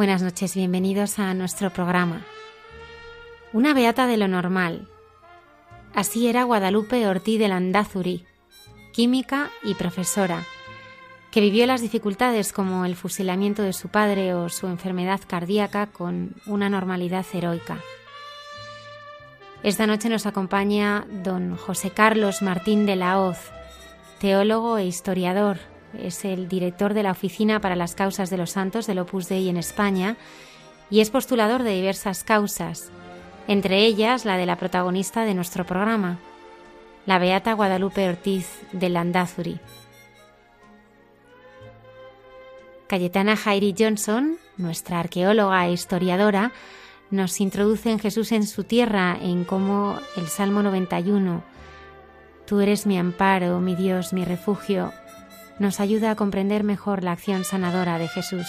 Buenas noches, bienvenidos a nuestro programa. Una beata de lo normal. Así era Guadalupe Ortiz de Landazuri, química y profesora, que vivió las dificultades como el fusilamiento de su padre o su enfermedad cardíaca con una normalidad heroica. Esta noche nos acompaña don José Carlos Martín de la Hoz, teólogo e historiador, es el director de la Oficina para las Causas de los Santos del Opus Dei en España y es postulador de diversas causas, entre ellas la de la protagonista de nuestro programa, la Beata Guadalupe Ortiz de Landazuri. Cayetana Jairi Johnson, nuestra arqueóloga e historiadora, nos introduce en Jesús en su tierra, en cómo el Salmo 91, Tú eres mi amparo, mi Dios, mi refugio, nos ayuda a comprender mejor la acción sanadora de Jesús.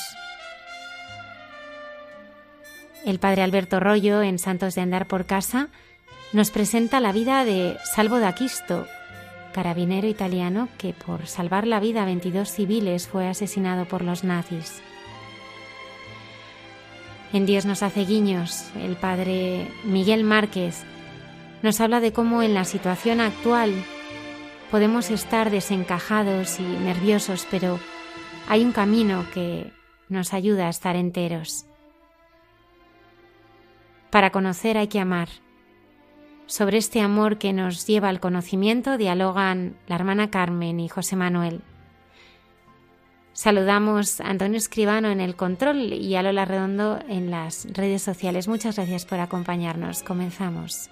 El padre Alberto Rollo, en Santos de Andar por Casa, nos presenta la vida de Salvo d'Aquisto, carabinero italiano que por salvar la vida a 22 civiles fue asesinado por los nazis. En Dios nos hace guiños, el padre Miguel Márquez nos habla de cómo en la situación actual Podemos estar desencajados y nerviosos, pero hay un camino que nos ayuda a estar enteros. Para conocer hay que amar. Sobre este amor que nos lleva al conocimiento dialogan la hermana Carmen y José Manuel. Saludamos a Antonio Escribano en el control y a Lola Redondo en las redes sociales. Muchas gracias por acompañarnos. Comenzamos.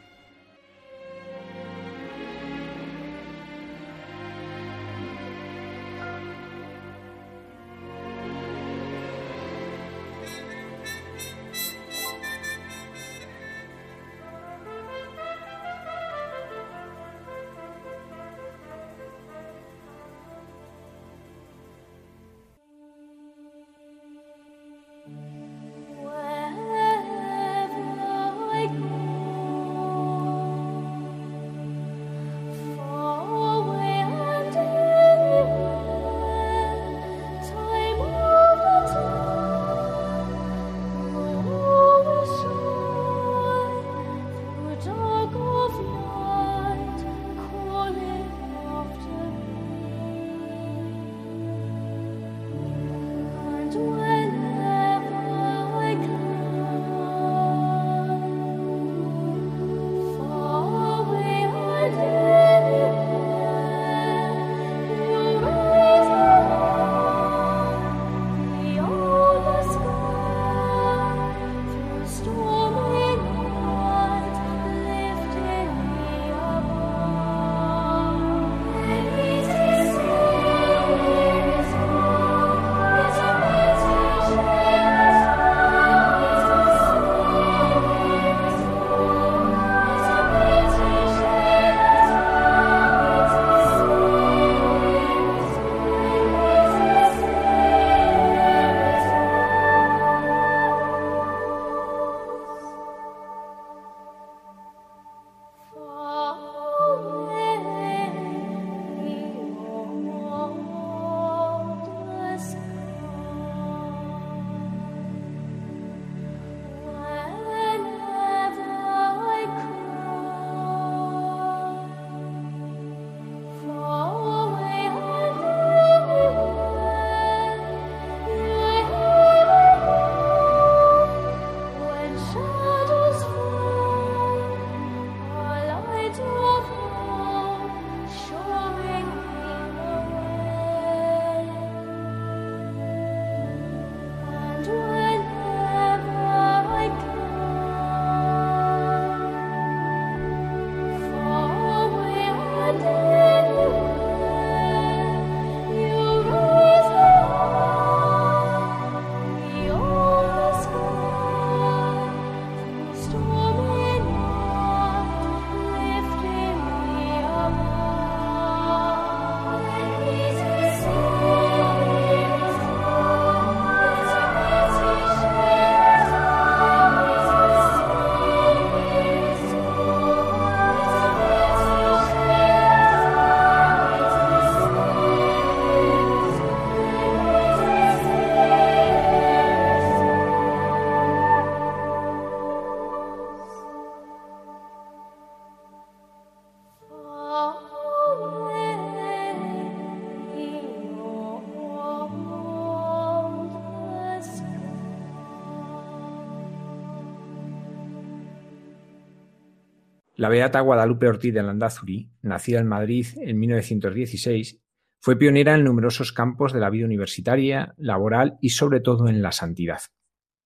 La beata Guadalupe Ortiz de Landazuri, nacida en Madrid en 1916, fue pionera en numerosos campos de la vida universitaria, laboral y sobre todo en la santidad.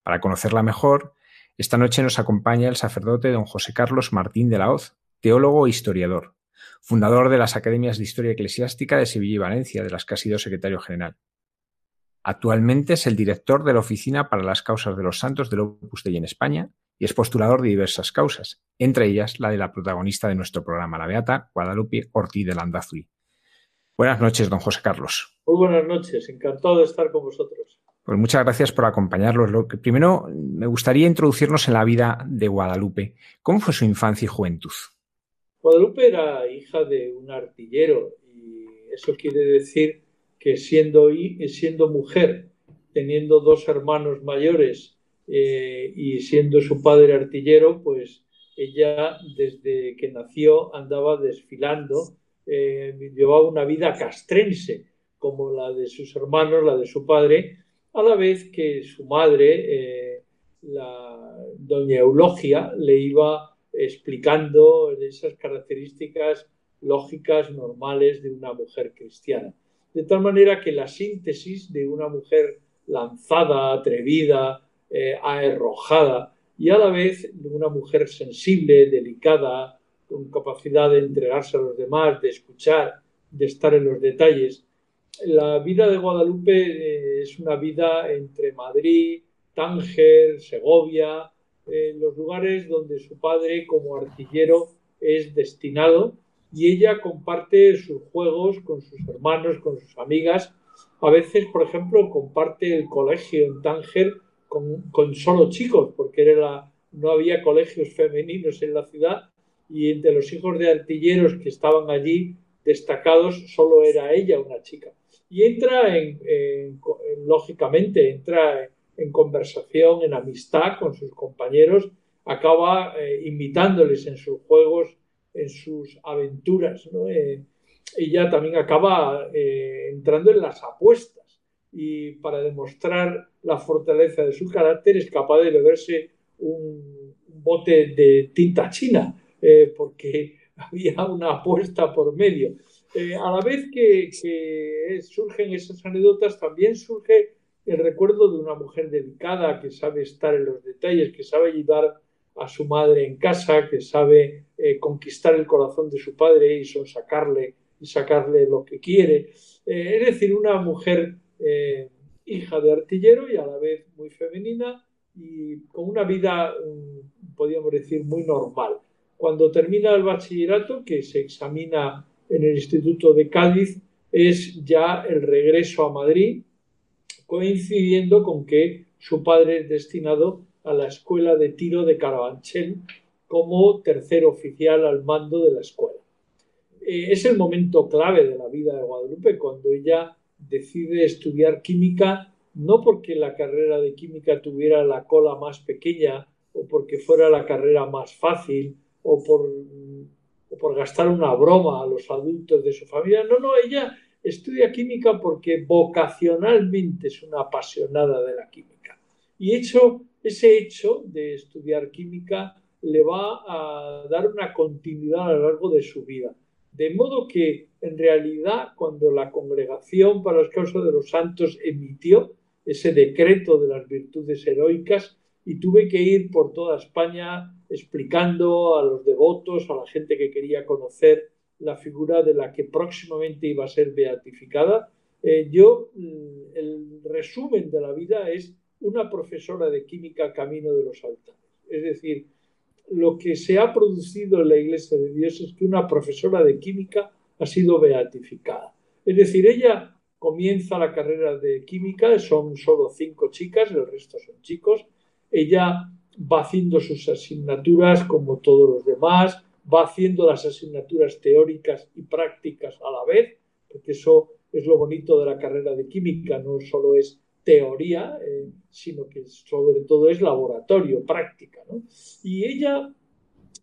Para conocerla mejor, esta noche nos acompaña el sacerdote don José Carlos Martín de la Hoz, teólogo e historiador, fundador de las Academias de Historia Eclesiástica de Sevilla y Valencia, de las que ha sido secretario general. Actualmente es el director de la Oficina para las Causas de los Santos del Opus Dei en España y es postulador de diversas causas, entre ellas la de la protagonista de nuestro programa, la Beata Guadalupe Ortiz de Landazuri. Buenas noches, don José Carlos. Muy buenas noches, encantado de estar con vosotros. Pues muchas gracias por acompañarnos. Lo que, primero, me gustaría introducirnos en la vida de Guadalupe. ¿Cómo fue su infancia y juventud? Guadalupe era hija de un artillero y eso quiere decir que siendo, siendo mujer, teniendo dos hermanos mayores eh, y siendo su padre artillero, pues ella desde que nació andaba desfilando, eh, llevaba una vida castrense, como la de sus hermanos, la de su padre, a la vez que su madre, eh, la doña Eulogia, le iba explicando esas características lógicas normales de una mujer cristiana. De tal manera que la síntesis de una mujer lanzada, atrevida, eh, arrojada y a la vez una mujer sensible, delicada, con capacidad de entregarse a los demás, de escuchar, de estar en los detalles. La vida de Guadalupe eh, es una vida entre Madrid, Tánger, Segovia, en los lugares donde su padre como artillero es destinado y ella comparte sus juegos con sus hermanos, con sus amigas. A veces, por ejemplo, comparte el colegio en Tánger con, solo chicos, porque era no había colegios femeninos en la ciudad y entre los hijos de artilleros que estaban allí destacados solo era ella una chica. Y entra en, lógicamente, entra en conversación, en amistad con sus compañeros, acaba eh, invitándoles en sus juegos, en sus aventuras. ¿no? Eh, ella también acaba eh, entrando en las apuestas y para demostrar la fortaleza de su carácter es capaz de beberse un, bote de tinta china, eh, porque había una apuesta por medio. Eh, a la vez que, surgen esas anécdotas, también surge el recuerdo de una mujer dedicada que sabe estar en los detalles, que sabe ayudar a su madre en casa, que sabe eh, conquistar el corazón de su padre y sonsacarle y sacarle lo que quiere. es decir, una mujer eh, hija de artillero y a la vez muy femenina y con una vida, podríamos decir, muy normal. Cuando termina el bachillerato, que se examina en el Instituto de Cádiz, es ya el regreso a Madrid, coincidiendo con que su padre es destinado a la escuela de tiro de Carabanchel como tercer oficial al mando de la escuela. Eh, es el momento clave de la vida de Guadalupe, cuando ella decide estudiar química no porque la carrera de química tuviera la cola más pequeña o porque fuera la carrera más fácil o por, gastar una broma a los adultos de su familia. No, no, ella estudia química porque vocacionalmente es una apasionada de la química. Y hecho, ese hecho de estudiar química le va a dar una continuidad a lo largo de su vida. De modo que, en realidad, cuando la Congregación para las Causas de los Santos emitió ese decreto de las virtudes heroicas, y tuve que ir por toda España explicando a los devotos, a la gente que quería conocer la figura de la que próximamente iba a ser beatificada, eh, yo, mm, el resumen de la vida es una profesora de química camino de los altares. Es decir, lo que se ha producido en la Iglesia de Dios es que una profesora de química ha sido beatificada. Es decir, ella comienza la carrera de química, son solo cinco chicas, el resto son chicos. Ella va haciendo sus asignaturas como todos los demás, va haciendo las asignaturas teóricas y prácticas a la vez, porque eso es lo bonito de la carrera de química, no solo es teoría, eh, sino que sobre todo es laboratorio, práctica. Y ella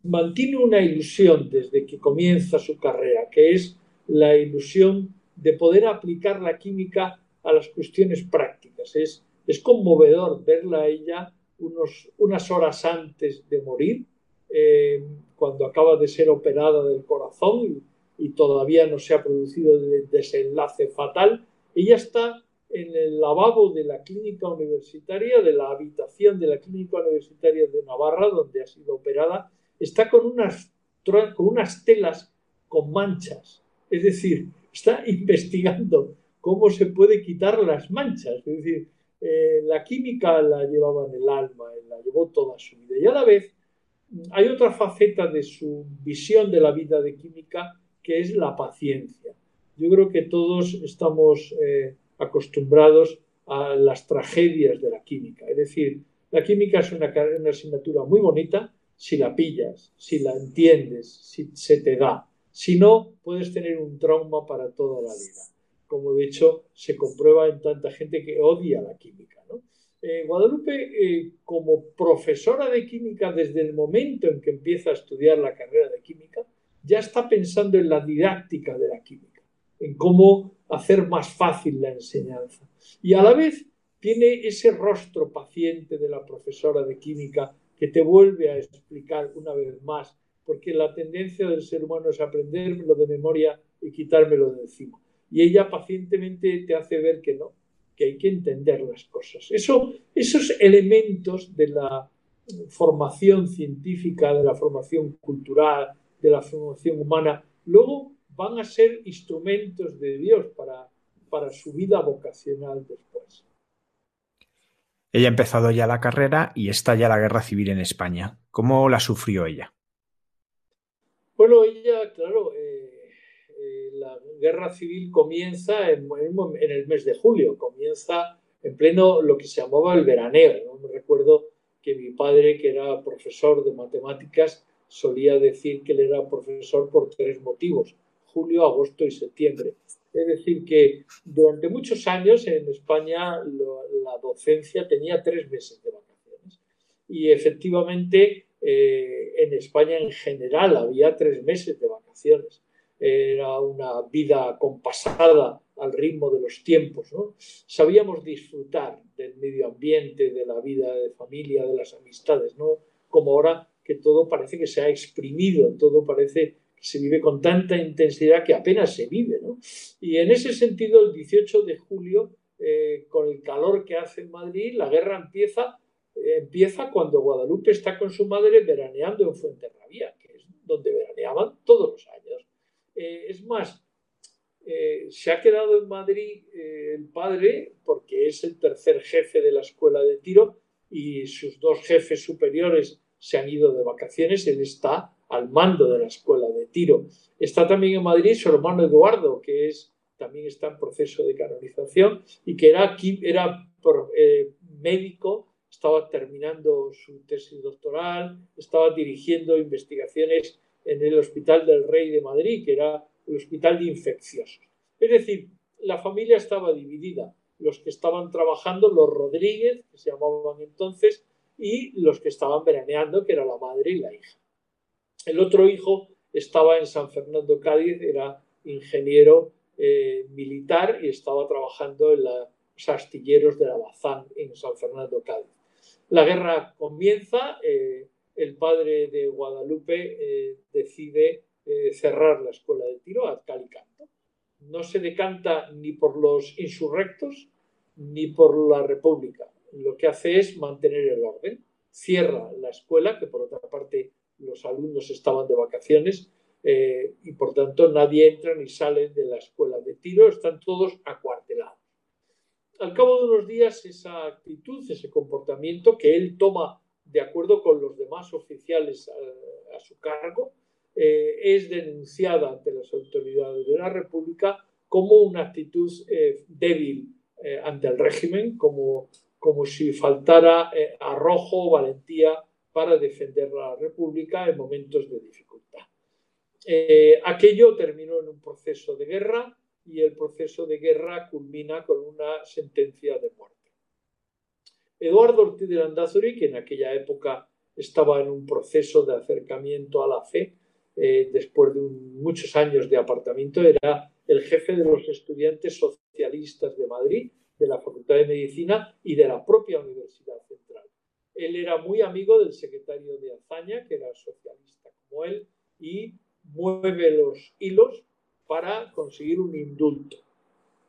mantiene una ilusión desde que comienza su carrera, que es la ilusión de poder aplicar la química a las cuestiones prácticas. Es, es conmovedor verla a ella unas horas antes de morir, eh, cuando acaba de ser operada del corazón y, todavía no se ha producido el desenlace fatal. Ella está en el lavabo de la clínica universitaria, de la habitación de la clínica universitaria de Navarra, donde ha sido operada, está con unas, con unas telas con manchas. Es decir, está investigando cómo se puede quitar las manchas. Es decir, eh, la química la llevaba en el alma, la llevó toda su vida. Y a la vez hay otra faceta de su visión de la vida de química que es la paciencia. Yo creo que todos estamos eh, acostumbrados a las tragedias de la química. Es decir, la química es una, una asignatura muy bonita si la pillas, si la entiendes, si se te da. Si no, puedes tener un trauma para toda la vida como de hecho se comprueba en tanta gente que odia la química. Eh, Guadalupe, eh, como profesora de química desde el momento en que empieza a estudiar la carrera de química, ya está pensando en la didáctica de la química, en cómo hacer más fácil la enseñanza. Y a la vez tiene ese rostro paciente de la profesora de química que te vuelve a explicar una vez más, porque la tendencia del ser humano es aprendérmelo de memoria y quitármelo de encima y ella pacientemente te hace ver que no, que hay que entender las cosas. Eso, esos elementos de la formación científica, de la formación cultural, de la formación humana, luego van a ser instrumentos de Dios para, para su vida vocacional después. Ella ha empezado ya la carrera y está ya la guerra civil en España. ¿Cómo la sufrió ella? Bueno, ella, claro, la guerra civil comienza en, el mes de julio, comienza en pleno lo que se llamaba el veraneo. Me recuerdo que mi padre, que era profesor de matemáticas, solía decir que él era profesor por tres motivos, julio, agosto y septiembre. Es decir, que durante muchos años en España la docencia tenía tres meses de vacaciones. Y efectivamente eh, en España en general había tres meses de vacaciones era una vida compasada al ritmo de los tiempos. ¿no? Sabíamos disfrutar del medio ambiente, de la vida de familia, de las amistades, ¿no? como ahora que todo parece que se ha exprimido, todo parece se vive con tanta intensidad que apenas se vive. ¿no? Y en ese sentido, el 18 de julio, eh, con el calor que hace en Madrid, la guerra empieza, eh, empieza cuando Guadalupe está con su madre veraneando en Fuenterrabía, que es donde veraneaban todos los años. Eh, es más, se ha quedado en Madrid el padre porque es el tercer jefe de la escuela de tiro y sus dos jefes superiores se han ido de vacaciones. Él está al mando de la escuela de tiro. Está también en Madrid su hermano Eduardo, que es, también está en proceso de canonización y que era, era médico, estaba terminando su tesis doctoral, estaba dirigiendo investigaciones en el Hospital del Rey de Madrid, que era el hospital de infecciosos. Es decir, la familia estaba dividida. Los que estaban trabajando, los Rodríguez, que se llamaban entonces, y los que estaban veraneando, que era la madre y la hija. El otro hijo estaba en San Fernando, Cádiz, era ingeniero eh, militar y estaba trabajando en los astilleros de la Bazán en San Fernando, Cádiz. La guerra comienza, eh, el padre de Guadalupe eh, decide cerrar la escuela de tiro a cal y canto. No se decanta ni por los insurrectos ni por la república. Lo que hace es mantener el orden. Cierra la escuela, que por otra parte los alumnos estaban de vacaciones eh, y por tanto nadie entra ni sale de la escuela de tiro, están todos acuartelados. Al cabo de unos días esa actitud, ese comportamiento que él toma de acuerdo con los demás oficiales a, su cargo, eh, es denunciada ante las autoridades de la República como una actitud eh, débil eh, ante el régimen, como, como si faltara arrojo o valentía para defender la República en momentos de dificultad. aquello terminó en un proceso de guerra y el proceso de guerra culmina con una sentencia de muerte. Eduardo Ortiz de Landazuri, que en aquella época estaba en un proceso de acercamiento a la fe, eh, después de muchos años de apartamiento, era el jefe de los estudiantes socialistas de Madrid, de la Facultad de Medicina y de la propia Universidad Central. Él era muy amigo del secretario de Azaña, que era socialista como él, mueve los hilos para conseguir un indulto.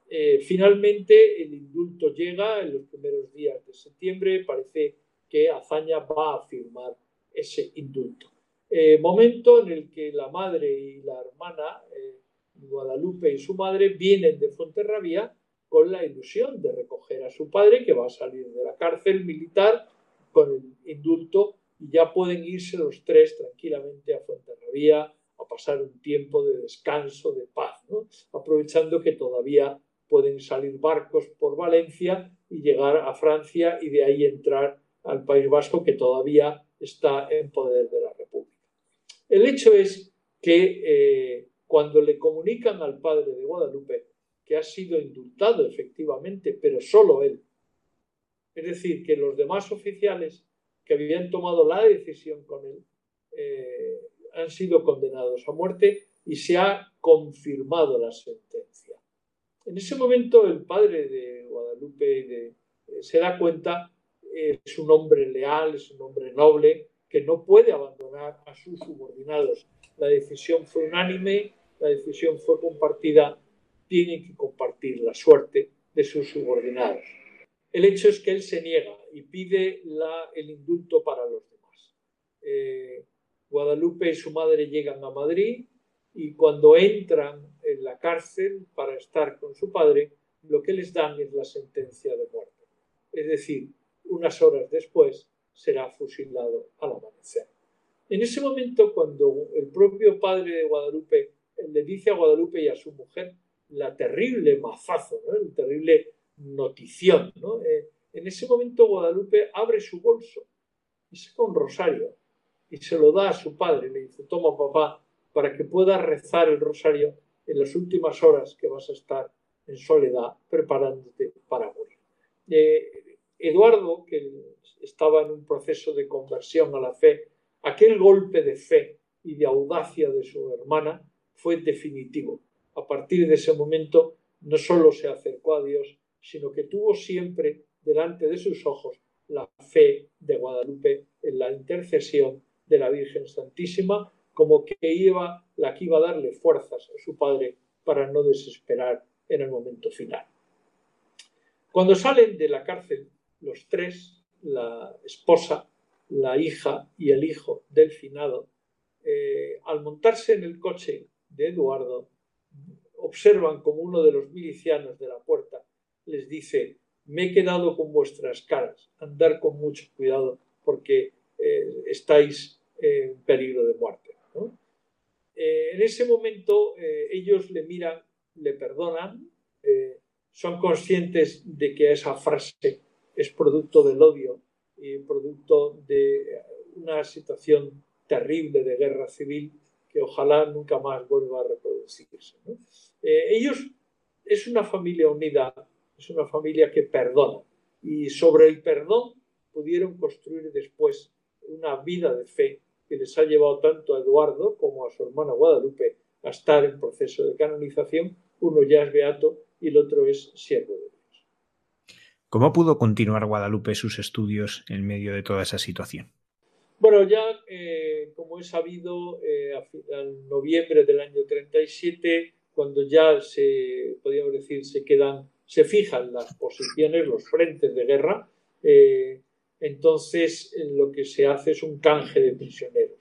Eh, finalmente, el indulto llega en los primeros días de septiembre. Parece que Azaña va a firmar ese indulto. Eh, momento en el que la madre y la hermana, eh, Guadalupe y su madre, vienen de Fuenterrabía con la ilusión de recoger a su padre, que va a salir de la cárcel militar con el indulto, y ya pueden irse los tres tranquilamente a Fuenterrabía a pasar un tiempo de descanso, de paz, aprovechando que todavía pueden salir barcos por Valencia y llegar a Francia y de ahí entrar al País Vasco que todavía está en poder de la República. El hecho es que eh, cuando le comunican al padre de Guadalupe que ha sido indultado efectivamente, pero solo él, es decir, que los demás oficiales que habían tomado la decisión con él eh, han sido condenados a muerte y se ha confirmado la sentencia. En ese momento el padre de Guadalupe eh, se da cuenta, es un hombre leal, es un hombre noble, que no puede abandonar a sus subordinados. La decisión fue unánime, la decisión fue compartida, tiene que compartir la suerte de sus subordinados. El hecho es que él se niega y pide el indulto para los demás. Eh, Guadalupe y su madre llegan a Madrid, y cuando entran en la cárcel para estar con su padre, lo que les dan es la sentencia de muerte. Es decir, unas horas después será fusilado al amanecer. En ese momento, cuando el propio padre de Guadalupe le dice a Guadalupe y a su mujer la terrible mazazo, la terrible notición, eh, en ese momento Guadalupe abre su bolso y saca un rosario y se lo da a su padre. Le dice, toma papá, para que puedas rezar el rosario en las últimas horas que vas a estar en soledad preparándote para morir. Eh, Eduardo, que estaba en un proceso de conversión a la fe, aquel golpe de fe y de audacia de su hermana fue definitivo. A partir de ese momento no solo se acercó a Dios, sino que tuvo siempre delante de sus ojos la fe de Guadalupe en la intercesión de la Virgen Santísima como que iba la que iba a darle fuerzas a su padre para no desesperar en el momento final. Cuando salen de la cárcel, los tres, la esposa, la hija y el hijo del finado, eh, al montarse en el coche de Eduardo, observan como uno de los milicianos de la puerta les dice, me he quedado con vuestras caras, andar con mucho cuidado porque eh, estáis en peligro de muerte. Eh, en ese momento eh, ellos le miran, le perdonan, son conscientes de que esa frase es producto del odio y producto de una situación terrible de guerra civil que ojalá nunca más vuelva a reproducirse. ellos es una familia unida, es una familia que perdona y sobre el perdón pudieron construir después una vida de fe que les ha llevado tanto a Eduardo como a su hermana Guadalupe a estar en proceso de canonización. Uno ya es beato y el otro es siervo de Dios. ¿Cómo pudo continuar Guadalupe sus estudios en medio de toda esa situación? Bueno, ya eh, como he sabido, eh, en noviembre del año 37, cuando ya se, podríamos decir, se quedan, se fijan las posiciones, los frentes de guerra, eh, entonces lo que se hace es un canje de prisioneros.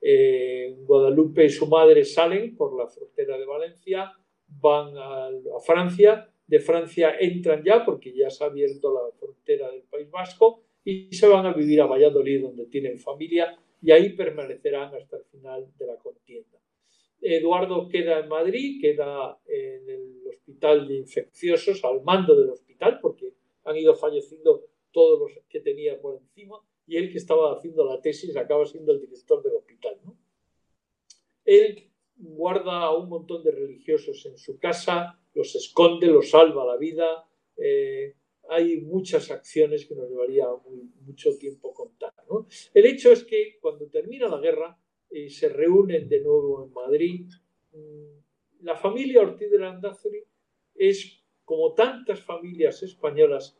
Eh, Guadalupe y su madre salen por la frontera de Valencia, van a, Francia, de Francia entran ya porque ya se ha abierto la frontera del País Vasco y se van a vivir a Valladolid donde tienen familia y ahí permanecerán hasta el final de la contienda. Eduardo queda en Madrid, queda en el hospital de infecciosos, al mando del hospital, porque han ido falleciendo todos los que tenía por encima, y él que estaba haciendo la tesis acaba siendo el director del hospital. Él guarda a un montón de religiosos en su casa, los esconde, los salva la vida. Eh, hay muchas acciones que nos llevaría mucho tiempo contar. El hecho es que cuando termina la guerra y se reúnen de nuevo en Madrid, mm, la familia Ortiz de Landázuri es, como tantas familias españolas,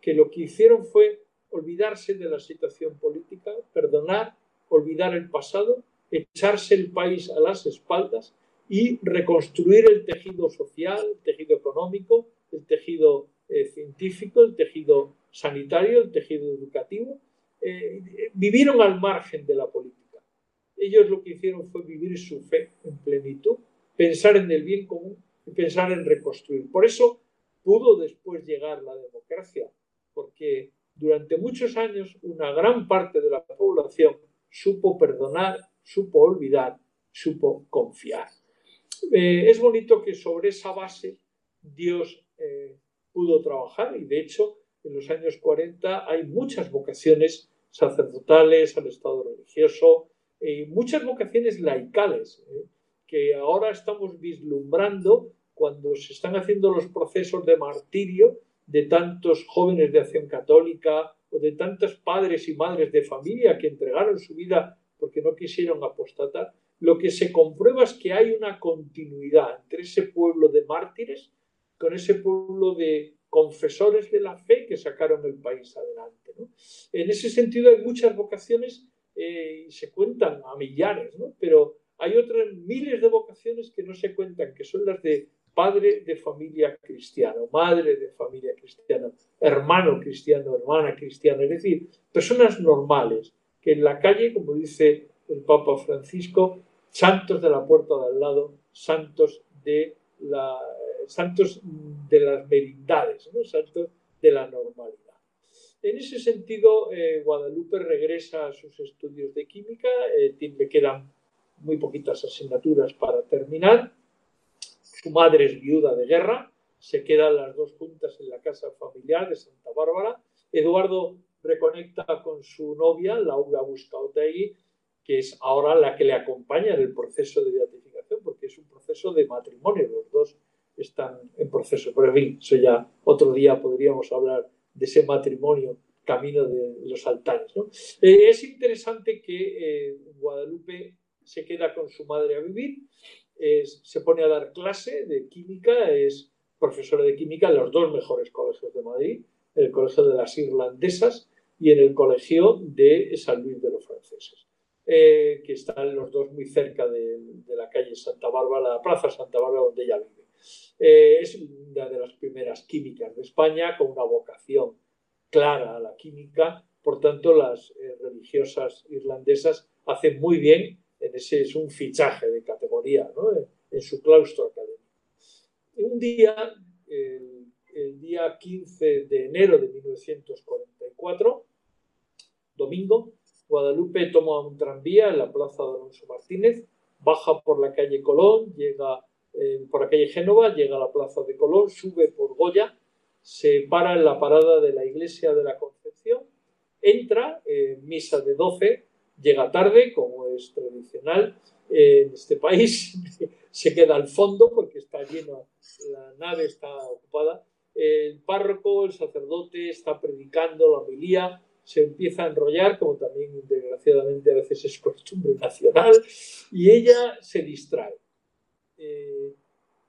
que lo que hicieron fue olvidarse de la situación política, perdonar, olvidar el pasado echarse el país a las espaldas y reconstruir el tejido social, el tejido económico, el tejido eh, científico, el tejido sanitario, el tejido educativo. Eh, vivieron al margen de la política. Ellos lo que hicieron fue vivir su fe en plenitud, pensar en el bien común y pensar en reconstruir. Por eso pudo después llegar la democracia, porque durante muchos años una gran parte de la población supo perdonar, supo olvidar, supo confiar. Eh, es bonito que sobre esa base Dios eh, pudo trabajar y de hecho en los años 40 hay muchas vocaciones sacerdotales al estado religioso y muchas vocaciones laicales eh, que ahora estamos vislumbrando cuando se están haciendo los procesos de martirio de tantos jóvenes de acción católica o de tantos padres y madres de familia que entregaron su vida porque no quisieron apostatar, lo que se comprueba es que hay una continuidad entre ese pueblo de mártires con ese pueblo de confesores de la fe que sacaron el país adelante. En ese sentido hay muchas vocaciones eh, se cuentan a millares, pero hay otras miles de vocaciones que no se cuentan, que son las de padre de familia cristiano, madre de familia cristiana, hermano cristiano, hermana cristiana, es decir, personas normales que en la calle, como dice el Papa Francisco, santos de la puerta de al lado, santos de la santos de las merindades, santos de la normalidad. En ese sentido, eh, Guadalupe regresa a sus estudios de química, eh, me quedan muy poquitas asignaturas para terminar, su madre es viuda de guerra, se quedan las dos juntas en la casa familiar de Santa Bárbara. Eduardo reconecta con su novia, Laura Buscaotegui, que es ahora la que le acompaña en el proceso de beatificación, porque es un proceso de matrimonio, los dos están en proceso. Pero en fin, eso ya otro día podríamos hablar de ese matrimonio camino de los altares. Eh, es interesante que eh, Guadalupe se queda con su madre a vivir se pone a dar clase de química, es profesora de química en los dos mejores colegios de Madrid, el Colegio de las Irlandesas y en el Colegio de San Luis de los Franceses, eh, que están los dos muy cerca de, la calle Santa Bárbara, la Plaza Santa Bárbara donde ella vive. Eh, es una de las primeras químicas de España con una vocación clara a la química, por tanto las eh, religiosas irlandesas hacen muy bien ese es un fichaje de categoría en, su claustro académico. Un día, el, día 15 de enero de 1944, domingo, Guadalupe toma un tranvía en la plaza de Alonso Martínez, baja por la calle Colón, llega eh, por la calle Génova, llega a la plaza de Colón, sube por Goya, se para en la parada de la iglesia de la Concepción, entra en misa de 12 llega tarde, como es tradicional en este país, se queda al fondo porque está lleno, la nave está ocupada. El párroco, el sacerdote está predicando la homilía, se empieza a enrollar, como también desgraciadamente a veces es costumbre nacional, y ella se distrae. Eh,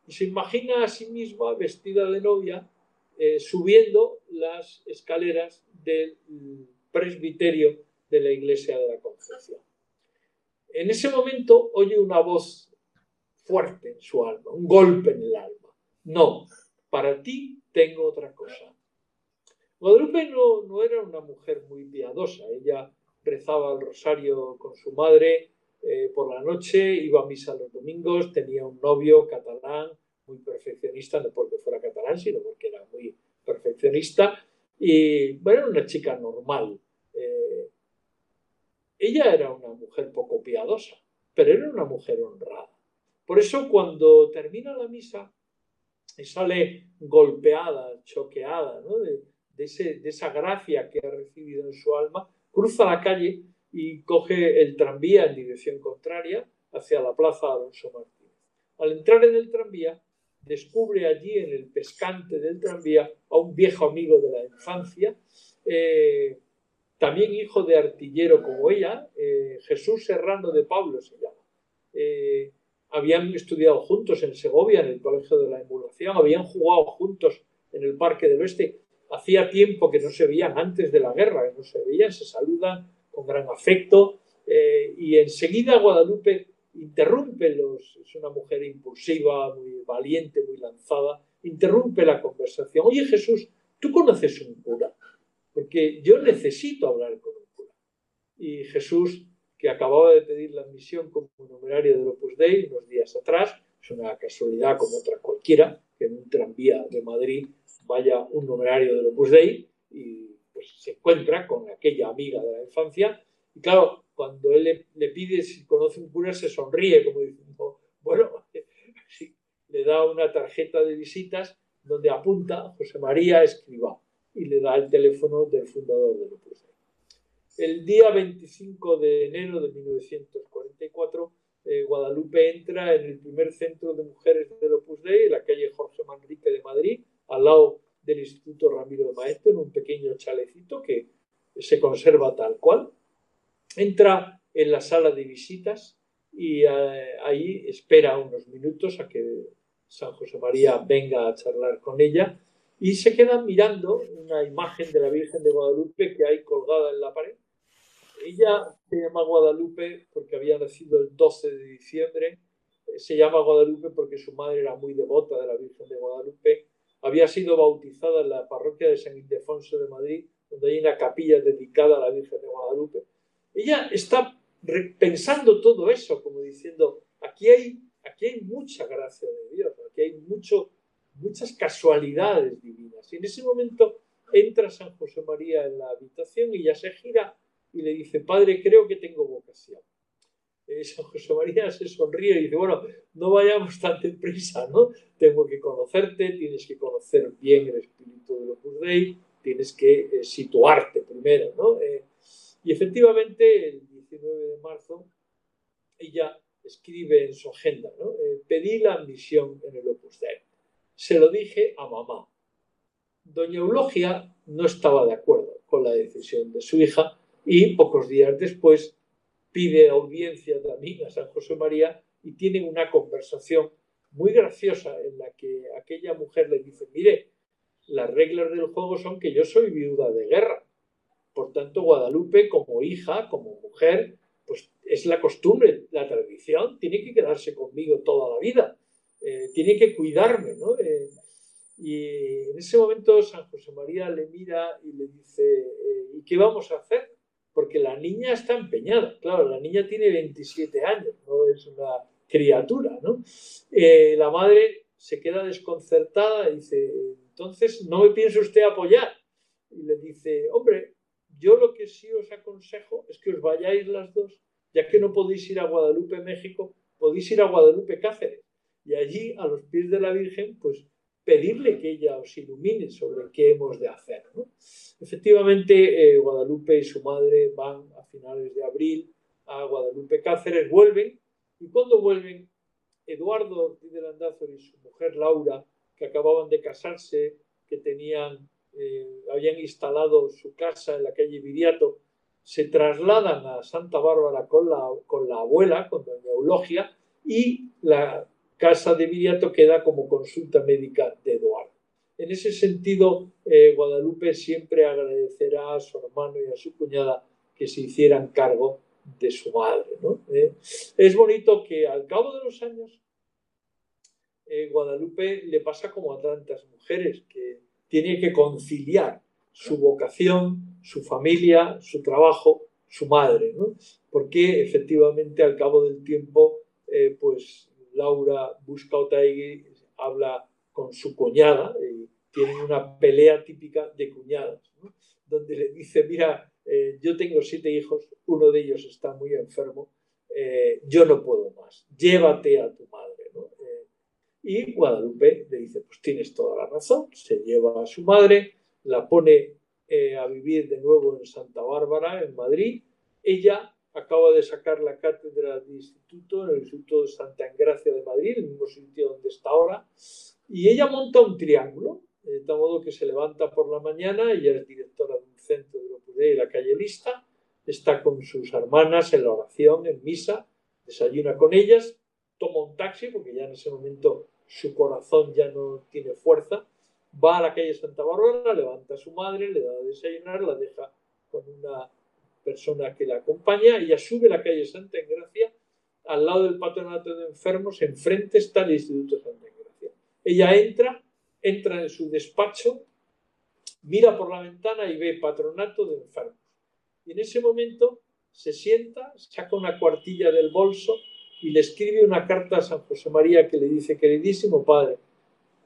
se imagina a sí misma vestida de novia eh, subiendo las escaleras del presbiterio de la iglesia de la Concepción. En ese momento oye una voz fuerte en su alma, un golpe en el alma. No, para ti tengo otra cosa. Guadalupe no era una mujer muy piadosa, ella rezaba el rosario con su madre eh, por la noche, iba a misa los domingos, tenía un novio catalán muy perfeccionista, no porque fuera catalán, sino porque era muy perfeccionista, y bueno, era una chica normal. Eh, ella era una mujer poco piadosa, pero era una mujer honrada. Por eso cuando termina la misa y sale golpeada, choqueada de, esa gracia que ha recibido en su alma, cruza la calle y coge el tranvía en dirección contraria hacia la plaza Alonso Martínez. Al entrar en el tranvía, descubre allí en el pescante del tranvía a un viejo amigo de la infancia, eh, también hijo de artillero como ella, eh, Jesús Serrano de Pablo se llama. Eh, habían estudiado juntos en Segovia, en el Colegio de la Emulación, habían jugado juntos en el Parque del Oeste. Hacía tiempo que no se veían antes de la guerra, que no se veían, se saludan con gran afecto. Eh, y enseguida Guadalupe interrumpe los, es una mujer impulsiva, muy valiente, muy lanzada, interrumpe la conversación. Oye Jesús, ¿tú conoces un cura? Porque yo necesito hablar con un cura. Y Jesús, que acababa de pedir la admisión como numerario del Opus Dei unos días atrás, es una casualidad como otra cualquiera, que en un tranvía de Madrid vaya un numerario del Opus Dei y pues se encuentra con aquella amiga de la infancia. Y claro, cuando él le, pide si conoce un cura, se sonríe como diciendo, bueno, le da una tarjeta de visitas donde apunta José María Escribá y le da el teléfono del fundador del Opus. El día 25 de enero de 1944, eh, Guadalupe entra en el primer centro de mujeres del Opus Dei, en la calle Jorge Manrique de Madrid, al lado del Instituto Ramiro de Maestro, en un pequeño chalecito que se conserva tal cual. Entra en la sala de visitas y eh, ahí espera unos minutos a que San José María venga a charlar con ella y se queda mirando una imagen de la Virgen de Guadalupe que hay colgada en la pared. Ella se llama Guadalupe porque había nacido el 12 de diciembre, se llama Guadalupe porque su madre era muy devota de la Virgen de Guadalupe había sido bautizada en la parroquia de San Ildefonso de Madrid, donde hay una capilla dedicada a la Virgen de Guadalupe. Ella está pensando todo eso, como diciendo, aquí hay, aquí hay mucha gracia de Dios, aquí hay mucho, muchas casualidades divinas. Y en ese momento entra San José María en la habitación y ya se gira y le dice, Padre, creo que tengo vocación. Eh, San José María se sonríe y dice, bueno, no vayamos tan deprisa, ¿no? Tengo que conocerte, tienes que conocer bien el espíritu de Opus Dei, tienes que eh, situarte primero, ¿no? Eh, y efectivamente, el 19 de marzo, ella escribe en su agenda, ¿no? pedí la admisión en el Opus Dei. Se lo dije a mamá. Doña Eulogia no estaba de acuerdo con la decisión de su hija y pocos días después pide audiencia también a San José María y tienen una conversación muy graciosa en la que aquella mujer le dice, mire, las reglas del juego son que yo soy viuda de guerra. Por tanto, Guadalupe como hija, como mujer, pues es la costumbre, la tradición, tiene que quedarse conmigo toda la vida, eh, tiene que cuidarme, ¿no? Eh, y en ese momento San José María le mira y le dice, eh, ¿y qué vamos a hacer? Porque la niña está empeñada. Claro, la niña tiene 27 años, no es una criatura, ¿no? Eh, la madre se queda desconcertada y dice, entonces, ¿no me piensa usted apoyar? Y le dice, hombre, yo lo que sí os aconsejo es que os vayáis las dos, ya que no podéis ir a Guadalupe, México, podéis ir a Guadalupe, Cáceres. Y allí, a los pies de la Virgen, pues pedirle que ella os ilumine sobre qué hemos de hacer. Efectivamente, eh, Guadalupe y su madre van a finales de abril a Guadalupe Cáceres, vuelven, y cuando vuelven, Eduardo Ortiz de y su mujer Laura, que acababan de casarse, que tenían, eh, habían instalado su casa en la calle Viriato, se trasladan a Santa Bárbara con la, con la abuela, con doña Eulogia, y la Casa de Viriato queda como consulta médica de Eduardo. En ese sentido, eh, Guadalupe siempre agradecerá a su hermano y a su cuñada que se hicieran cargo de su madre. Eh, es bonito que al cabo de los años, eh, Guadalupe le pasa como a tantas mujeres, que tiene que conciliar su vocación, su familia, su trabajo, su madre, porque efectivamente al cabo del tiempo, pues Laura busca Otaegui, habla con su cuñada y tienen una pelea típica de cuñadas, donde le dice, mira, eh, yo tengo siete hijos, uno de ellos está muy enfermo, eh, yo no puedo más, llévate a tu madre. Eh, y Guadalupe le dice, pues tienes toda la razón, se lleva a su madre, la pone a vivir de nuevo en Santa Bárbara, en Madrid, ella acaba de sacar la cátedra de instituto en el Instituto de Santa Engracia de Madrid, el mismo sitio donde está ahora, y ella monta un triángulo, de tal modo que se levanta por la mañana, ella es directora de un centro de Lopudé y la calle Lista, está con sus hermanas en la oración, en misa, desayuna con ellas, toma un taxi, porque ya en ese momento su corazón ya no tiene fuerza, va a la calle Santa Bárbara, levanta a su madre, le da a desayunar, la deja con una persona que la acompaña. Ella sube la calle Santa Engracia, al lado del patronato de enfermos, enfrente está el Instituto Santa Engracia. Ella entra, entra en su despacho, mira por la ventana y ve patronato de enfermos. Y en ese momento se sienta, saca una cuartilla del bolso y le escribe una carta a San José María que le dice, queridísimo padre,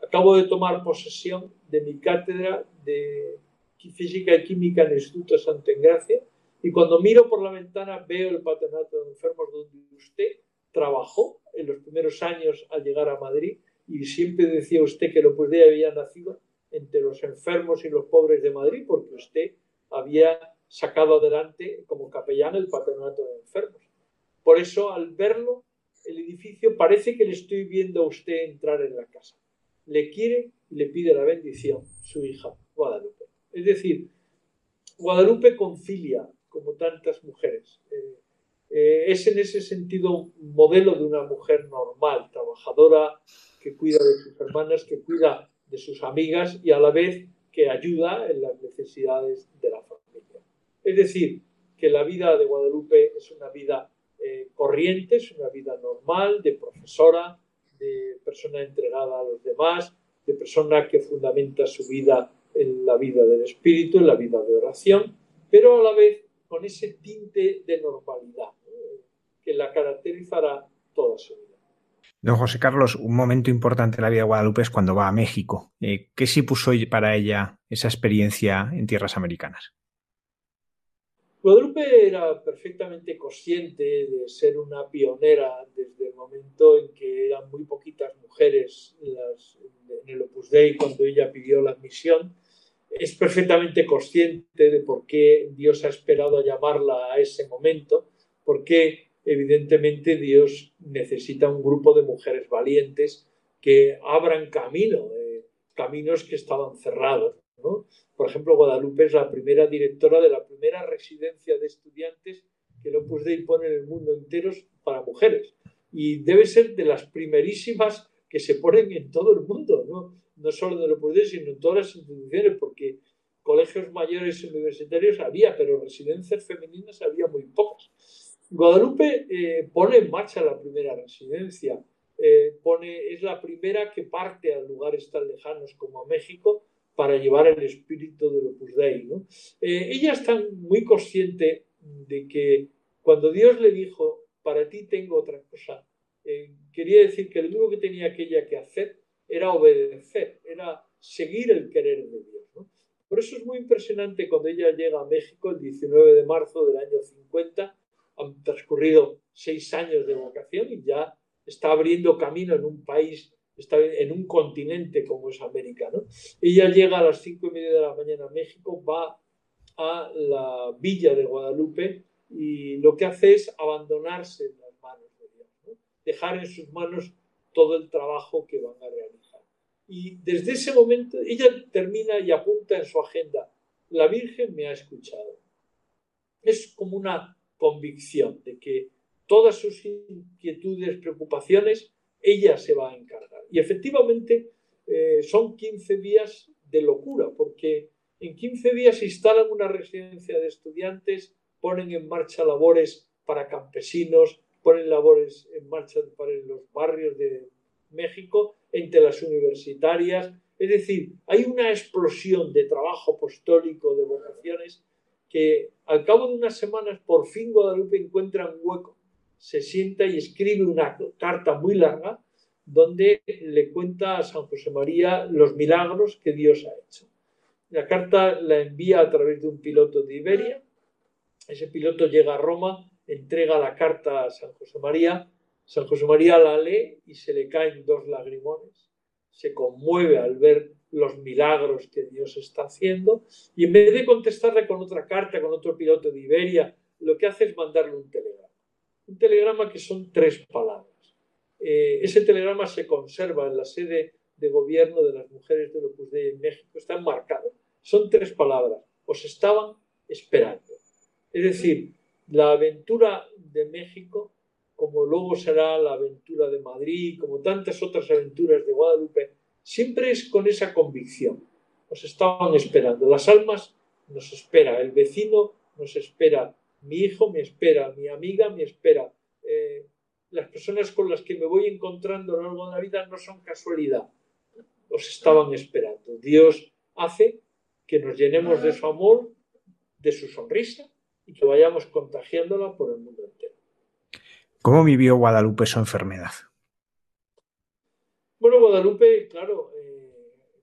acabo de tomar posesión de mi cátedra de física y química en el Instituto Santa Engracia y cuando miro por la ventana veo el patronato de enfermos donde usted trabajó en los primeros años al llegar a Madrid y siempre decía usted que lo de había nacido entre los enfermos y los pobres de Madrid porque usted había sacado adelante como capellán el patronato de enfermos. Por eso al verlo, el edificio parece que le estoy viendo a usted entrar en la casa. Le quiere y le pide la bendición su hija Guadalupe. Es decir, Guadalupe concilia como tantas mujeres. Eh, eh, es en ese sentido un modelo de una mujer normal, trabajadora, que cuida de sus hermanas, que cuida de sus amigas y a la vez que ayuda en las necesidades de la familia. Es decir, que la vida de Guadalupe es una vida eh, corriente, es una vida normal, de profesora, de persona entregada a los demás, de persona que fundamenta su vida en la vida del espíritu, en la vida de oración, pero a la vez con ese tinte de normalidad que la caracterizará toda su vida. Don José Carlos, un momento importante en la vida de Guadalupe es cuando va a México. Eh, ¿Qué supuso para ella esa experiencia en tierras americanas? Guadalupe era perfectamente consciente de ser una pionera desde el momento en que eran muy poquitas mujeres en el Opus Dei cuando ella pidió la admisión. Es perfectamente consciente de por qué Dios ha esperado a llamarla a ese momento, porque evidentemente Dios necesita un grupo de mujeres valientes que abran camino, eh, caminos que estaban cerrados. Por ejemplo, Guadalupe es la primera directora de la primera residencia de estudiantes que el Opus Dei en el mundo entero para mujeres. Y debe ser de las primerísimas que se ponen en todo el mundo, no, no solo en el Opus Dei, sino en todas las instituciones, porque colegios mayores universitarios había, pero residencias femeninas había muy pocas. Guadalupe eh, pone en marcha la primera residencia, eh, pone, es la primera que parte a lugares tan lejanos como México para llevar el espíritu del Opus Dei. ¿no? Eh, ella está muy consciente de que cuando Dios le dijo, para ti tengo otra cosa, quería decir que lo único que tenía aquella que hacer era obedecer, era seguir el querer de Dios. Por eso es muy impresionante cuando ella llega a México el 19 de marzo del año 50, han transcurrido seis años de vocación y ya está abriendo camino en un país está en un continente como es América. Ella llega a las cinco y media de la mañana a México, va a la villa de Guadalupe y lo que hace es abandonarse en Dios, dejar en sus manos todo el trabajo que van a realizar. Y desde ese momento ella termina y apunta en su agenda, la Virgen me ha escuchado. Es como una convicción de que todas sus inquietudes, preocupaciones, ella se va a encargar. Y efectivamente eh, son 15 días de locura, porque en 15 días instalan una residencia de estudiantes, ponen en marcha labores para campesinos, ponen labores en marcha para los barrios de México, entre las universitarias. Es decir, hay una explosión de trabajo apostólico, de vocaciones, que al cabo de unas semanas por fin Guadalupe encuentra un hueco se sienta y escribe una carta muy larga donde le cuenta a San José María los milagros que Dios ha hecho. La carta la envía a través de un piloto de Iberia. Ese piloto llega a Roma, entrega la carta a San José María. San José María la lee y se le caen dos lagrimones. Se conmueve al ver los milagros que Dios está haciendo y en vez de contestarle con otra carta, con otro piloto de Iberia, lo que hace es mandarle un telegrama un telegrama que son tres palabras. Eh, ese telegrama se conserva en la sede de gobierno de las mujeres del Opus Dei en México, está enmarcado. Son tres palabras. Os estaban esperando. Es decir, la aventura de México, como luego será la aventura de Madrid, como tantas otras aventuras de Guadalupe, siempre es con esa convicción. Os estaban esperando. Las almas nos espera, el vecino nos espera mi hijo me espera, mi amiga me espera. Eh, las personas con las que me voy encontrando a lo largo de la vida no son casualidad, los estaban esperando. Dios hace que nos llenemos de su amor, de su sonrisa y que vayamos contagiándola por el mundo entero. ¿Cómo vivió Guadalupe su enfermedad? Bueno, Guadalupe, claro, eh,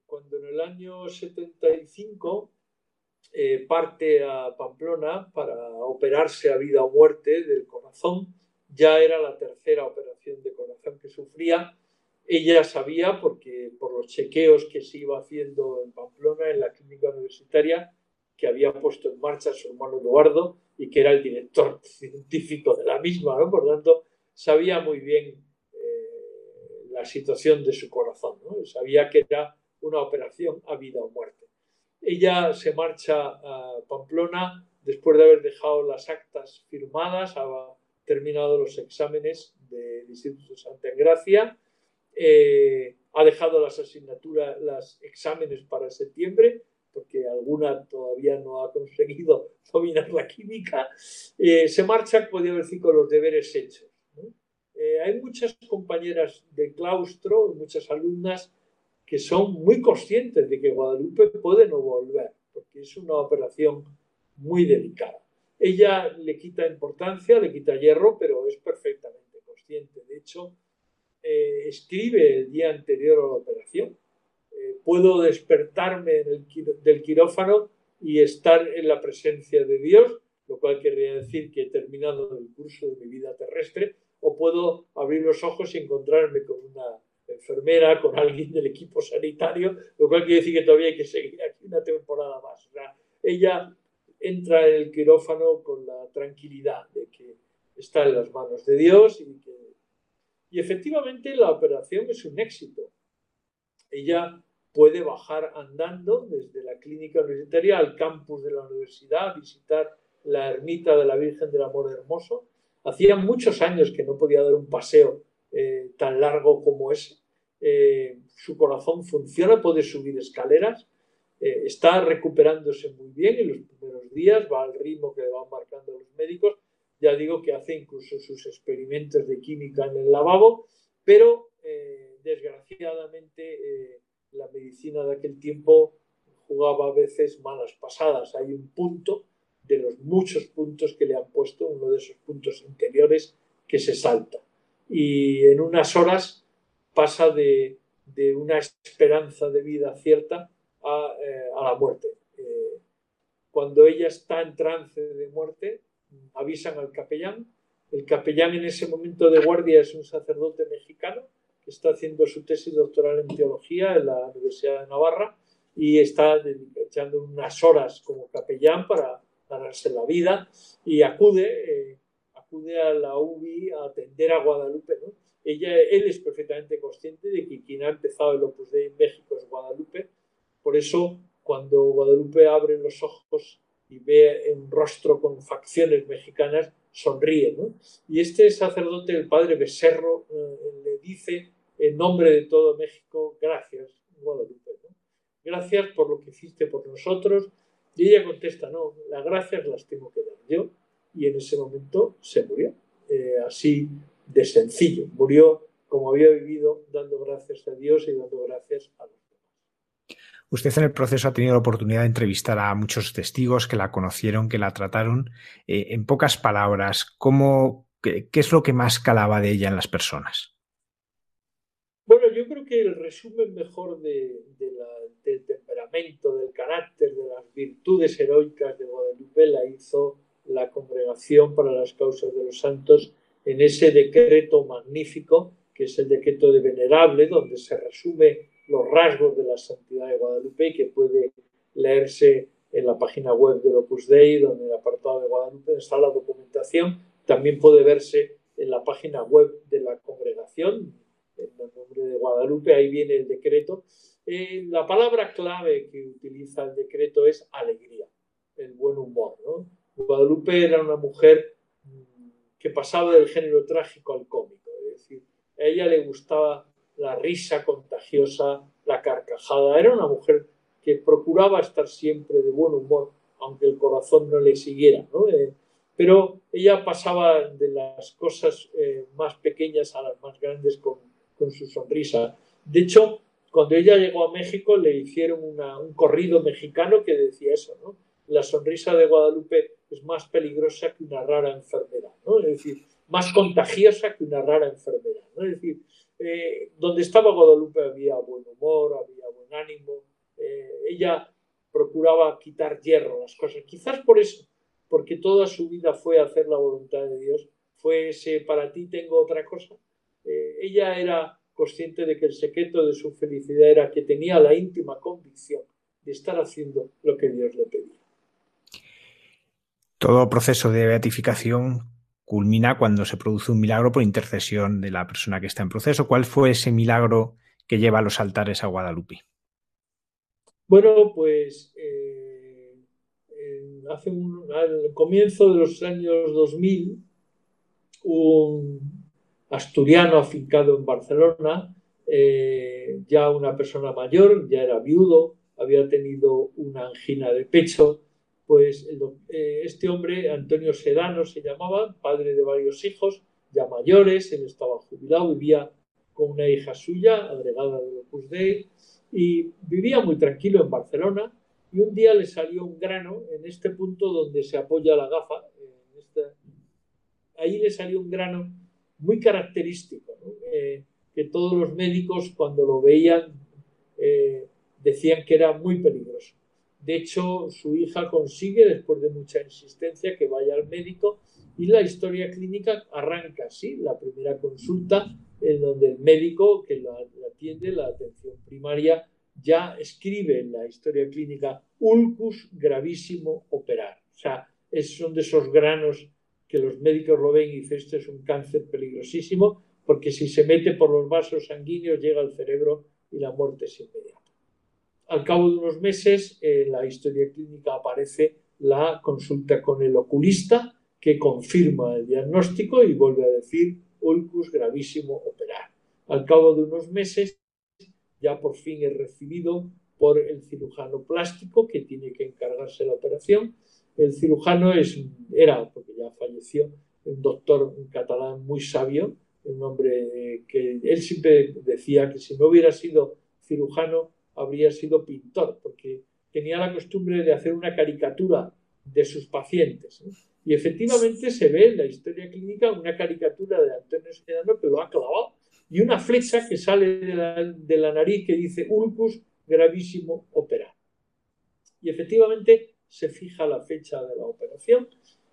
cuando en el año 75 eh, parte a Pamplona para operarse a vida o muerte del corazón, ya era la tercera operación de corazón que sufría. Ella sabía, porque por los chequeos que se iba haciendo en Pamplona, en la clínica universitaria, que había puesto en marcha su hermano Eduardo y que era el director científico de la misma, ¿no? Por tanto, sabía muy bien eh, la situación de su corazón. Sabía que era una operación a vida o muerte. Ella se marcha a Pamplona después de haber dejado las actas firmadas, ha terminado los exámenes del Instituto Santa Engracia, eh, ha dejado las asignaturas, los exámenes para septiembre, porque alguna todavía no ha conseguido dominar la química, eh, se marcha, podría decir, con los deberes hechos. Eh, hay muchas compañeras de claustro, muchas alumnas que son muy conscientes de que Guadalupe puede no volver, porque es una operación muy delicada. Ella le quita importancia, le quita hierro, pero es perfectamente consciente. De hecho, eh, escribe el día anterior a la operación. Puedo despertarme del quirófano y estar en la presencia de Dios, lo cual querría decir que he terminado el curso de mi vida terrestre, o puedo abrir los ojos y encontrarme con una enfermera, con alguien del equipo sanitario, lo cual quiere decir que todavía hay que seguir aquí una temporada más. ella entra en el quirófano con la tranquilidad de que está en las manos de Dios y que... Y efectivamente la operación es un éxito. Ella puede bajar andando desde la clínica universitaria al campus de la universidad, visitar la ermita de la Virgen del Amor Hermoso. Hacía muchos años que no podía dar un paseo eh, tan largo como ese. Eh, su corazón funciona, puede subir escaleras, eh, está recuperándose muy bien en los primeros días, va al ritmo que le van marcando los médicos. Ya digo que hace incluso sus experimentos de química en el lavabo, pero desgraciadamente la medicina de aquel tiempo jugaba a veces malas pasadas. Hay un punto de los muchos puntos que le han puesto, uno de esos puntos interiores que se salta y en unas horas pasa de, una esperanza de vida cierta a, eh, la muerte. Eh, cuando ella está en trance de muerte, avisan al capellán. El capellán en ese momento de guardia es un sacerdote mexicano está haciendo su tesis doctoral en teología en la Universidad de Navarra y está echando unas horas como capellán para ganarse la vida y acude. Eh, acude a la UBI a atender a Guadalupe, ¿no? Ella, él es perfectamente consciente de que quien ha empezado el Opus Dei en México es Guadalupe, por eso cuando Guadalupe abre los ojos y ve un rostro con facciones mexicanas, sonríe, ¿no? Y este sacerdote, el padre Becerro, eh, le dice en nombre de todo México, gracias, Guadalupe, Gracias por lo que hiciste por nosotros. Y ella contesta, no, las gracias las tengo que dar yo y en ese momento se murió. Eh, así de sencillo. Murió como había vivido, dando gracias a Dios y dando gracias a los. Usted en el proceso ha tenido la oportunidad de entrevistar a muchos testigos que la conocieron, que la trataron. Eh, en pocas palabras, ¿cómo, qué, es lo que más calaba de ella en las personas? Que el resumen mejor de, del temperamento, del carácter, de las virtudes heroicas de Guadalupe la hizo la Congregación para las Causas de los Santos en ese decreto magnífico, que es el decreto de Venerable, donde se resume los rasgos de la santidad de Guadalupe y que puede leerse en la página web del Opus Dei, donde en el apartado de Guadalupe está la documentación. También puede verse en la página web de la congregación, en el nombre de Guadalupe, ahí viene el decreto. Eh, la palabra clave que utiliza el decreto es alegría, el buen humor. ¿no? Guadalupe era una mujer mm, que pasaba del género trágico al cómico, es decir, a ella le gustaba la risa contagiosa, la carcajada, era una mujer que procuraba estar siempre de buen humor, aunque el corazón no le siguiera. ¿no? Eh, pero ella pasaba de las cosas eh, más pequeñas a las más grandes con, su sonrisa. De hecho, cuando ella llegó a México le hicieron un corrido mexicano que decía eso, ¿no? La sonrisa de Guadalupe es más peligrosa que una rara enfermedad, ¿no? Es decir, más contagiosa que una rara enfermedad, ¿no? Es decir, eh, donde estaba Guadalupe había buen humor, había buen ánimo, eh, ella procuraba quitar hierro las cosas, quizás por eso, porque toda su vida fue hacer la voluntad de Dios, fue ese para ti tengo otra cosa. Eh, ella era consciente de que el secreto de su felicidad era que tenía la íntima convicción de estar haciendo lo que Dios le pedía. Todo proceso de beatificación culmina cuando se produce un milagro por intercesión de la persona que está en proceso. ¿Cuál fue ese milagro que lleva a los altares a Guadalupe? Bueno, pues eh, hace un, al comienzo de los años 2000, un asturiano afincado en Barcelona, eh, ya una persona mayor, ya era viudo, había tenido una angina de pecho, pues eh, este hombre, Antonio Sedano se llamaba, padre de varios hijos, ya mayores, él estaba jubilado, vivía con una hija suya, agregada de Opus Dei, y vivía muy tranquilo en Barcelona, y un día le salió un grano en este punto donde se apoya la gafa, ahí le salió un grano muy característico, eh, que todos los médicos cuando lo veían eh, decían que era muy peligroso. De hecho, su hija consigue, después de mucha insistencia, que vaya al médico y la historia clínica arranca así, la primera consulta en donde el médico que la atiende, la atención primaria, ya escribe en la historia clínica ulcus gravísimo operar. O sea, es, son de esos granos que los médicos lo ven y dicen, este es un cáncer peligrosísimo, porque si se mete por los vasos sanguíneos llega al cerebro y la muerte es inmediata. Al cabo de unos meses, en la historia clínica aparece la consulta con el oculista, que confirma el diagnóstico y vuelve a decir ulcus gravísimo operar. Al cabo de unos meses, ya por fin es recibido por el cirujano plástico que tiene que encargarse la operación. El cirujano era, porque ya falleció, un doctor catalán muy sabio, un hombre que él siempre decía que si no hubiera sido cirujano habría sido pintor, porque tenía la costumbre de hacer una caricatura de sus pacientes. Y efectivamente se ve en la historia clínica una caricatura de Antonio Sedano que lo ha clavado y una flecha que sale de la, nariz que dice ulcus gravísimo operar. Y efectivamente se fija la fecha de la operación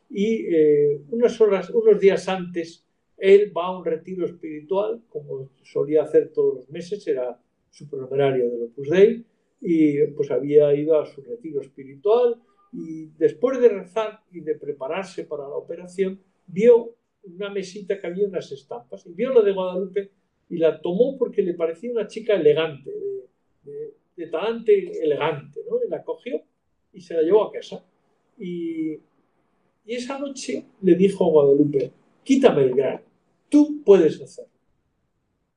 y eh, unas horas, unos días antes, él va a un retiro espiritual, como solía hacer todos los meses, era su supernumerario del Opus Dei, y pues había ido a su retiro espiritual y después de rezar y de prepararse para la operación, vio una mesita que había unas estampas y vio la de Guadalupe y la tomó porque le parecía una chica elegante, de, de talante elegante, ¿no? Y la cogió y se la llevó a casa. Y, y esa noche le dijo a Guadalupe, quítame el grano, tú puedes hacerlo.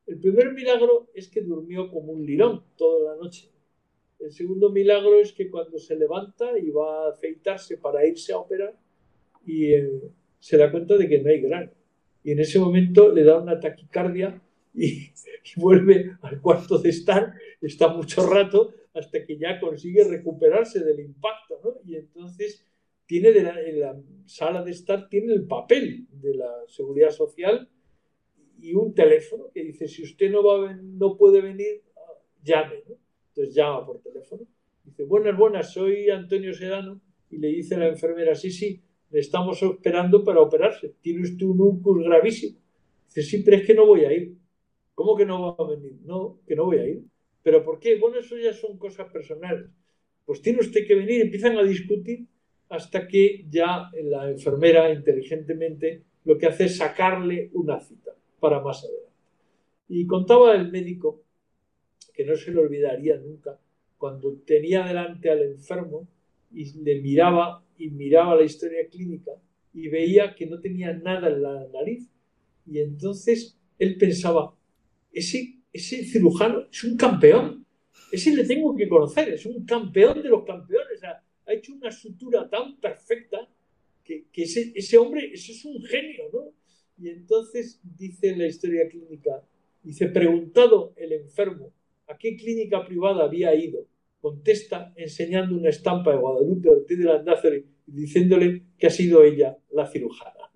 El primer milagro es que durmió como un lirón toda la noche. El segundo milagro es que cuando se levanta y va a afeitarse para irse a operar y eh, se da cuenta de que no hay grano. Y en ese momento le da una taquicardia y, vuelve al cuarto de estar, está mucho rato hasta que ya consigue recuperarse del impacto, ¿no? Y entonces tiene de la, en la sala de estar tiene el papel de la seguridad social y un teléfono que dice si usted no va no puede venir llame ¿no? entonces llama por teléfono dice buenas buenas soy Antonio Sedano y le dice a la enfermera sí sí le estamos esperando para operarse tiene usted un ulcus gravísimo dice sí pero es que no voy a ir ¿Cómo que no va a venir? No, que no voy a ir. ¿Pero por qué? Bueno, eso ya son cosas personales. Pues tiene usted que venir, empiezan a discutir hasta que ya la enfermera inteligentemente lo que hace es sacarle una cita para más adelante. Y contaba el médico, que no se le olvidaría nunca, cuando tenía delante al enfermo y le miraba y miraba la historia clínica y veía que no tenía nada en la nariz. Y entonces él pensaba, ese, ese cirujano es un campeón. Ese le tengo que conocer, es un campeón de los campeones. Ha, hecho una sutura tan perfecta que, ese, hombre, ese es un genio, ¿no? Y entonces dice la historia clínica, dice, preguntado el enfermo a qué clínica privada había ido, contesta enseñando una estampa de Guadalupe Ortiz de Landázuri y diciéndole que ha sido ella la cirujana.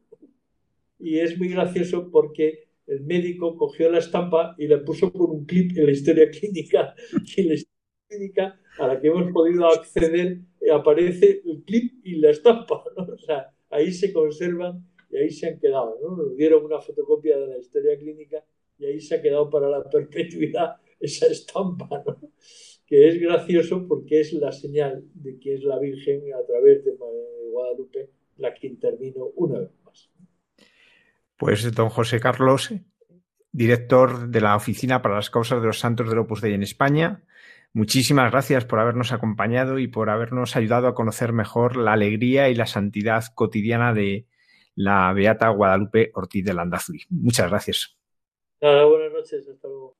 Y es muy gracioso porque el médico cogió la estampa y la puso por un clip en la historia clínica y la historia clínica a la que hemos podido acceder aparece el clip y la estampa. O sea, ahí se conservan y ahí se han quedado. ¿no? Nos dieron una fotocopia de la historia clínica y ahí se ha quedado para la perpetuidad esa estampa, ¿no? que es gracioso porque es la señal de que es la Virgen a través de Guadalupe la que intervino una vez más. Pues don José Carlos, director de la Oficina para las Causas de los Santos del Opus Dei en España, muchísimas gracias por habernos acompañado y por habernos ayudado a conocer mejor la alegría y la santidad cotidiana de la Beata Guadalupe Ortiz de Landazuri. Muchas gracias. Nada, buenas noches, hasta luego.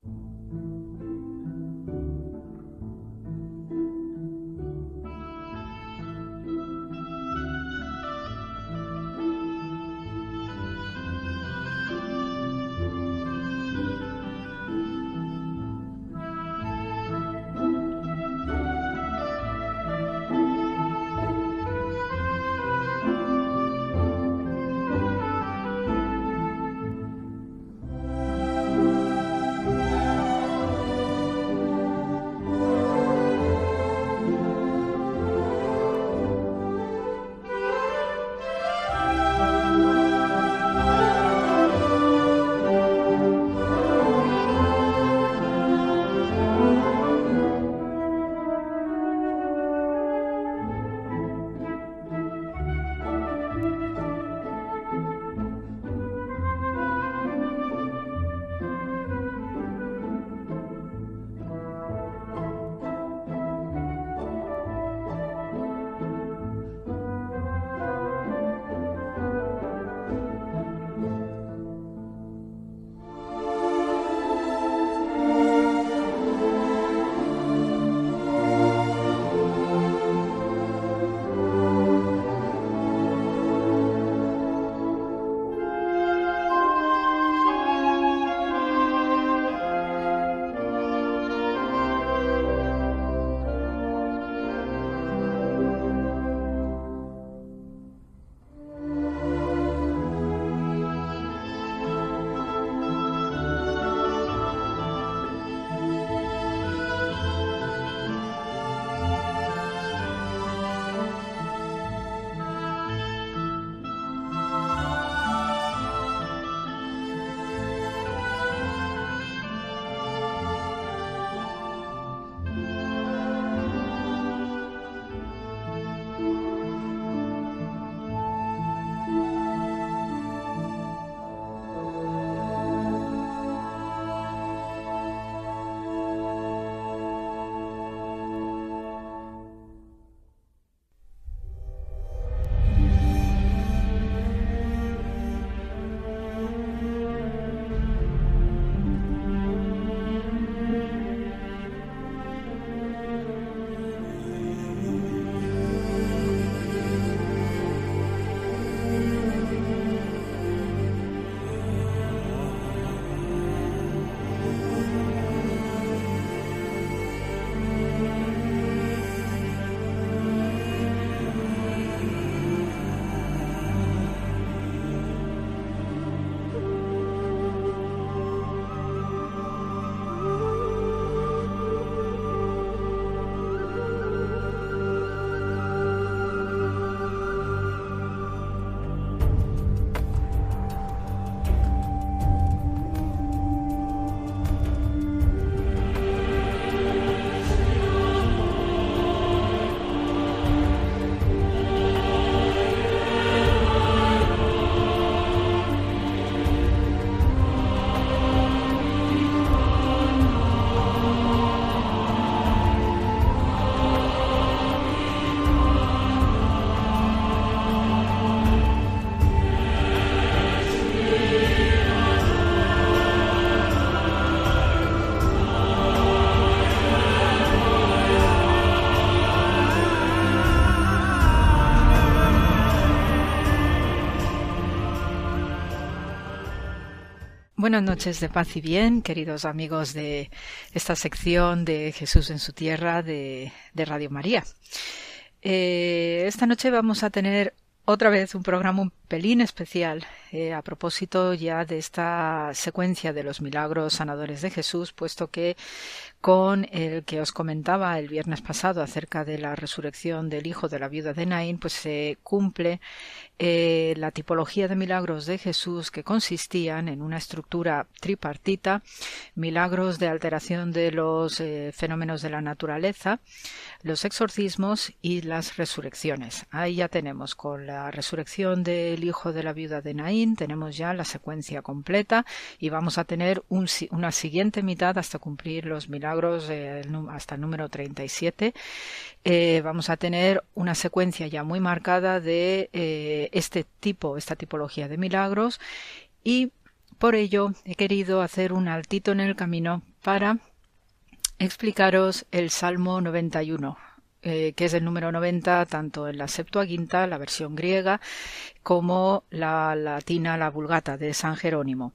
Buenas noches de paz y bien, queridos amigos de esta sección de Jesús en su tierra de, Radio María. Eh, esta noche vamos a tener otra vez un programa un pelín especial eh, a propósito ya de esta secuencia de los milagros sanadores de Jesús, puesto que con el que os comentaba el viernes pasado acerca de la resurrección del hijo de la viuda de Naín, pues se cumple eh, la tipología de milagros de Jesús que consistían en una estructura tripartita, milagros de alteración de los eh, fenómenos de la naturaleza, los exorcismos y las resurrecciones. Ahí ya tenemos con la resurrección del hijo de la viuda de Naín, tenemos ya la secuencia completa y vamos a tener una siguiente mitad hasta cumplir los milagros eh, hasta el número 37. Eh, vamos a tener una secuencia ya muy marcada de eh, este tipo, esta tipología de milagros y por ello he querido hacer un altito en el camino para explicaros el Salmo 91. Eh, que es el número 90 tanto en la Septuaginta, la versión griega, como la latina, la vulgata de San Jerónimo.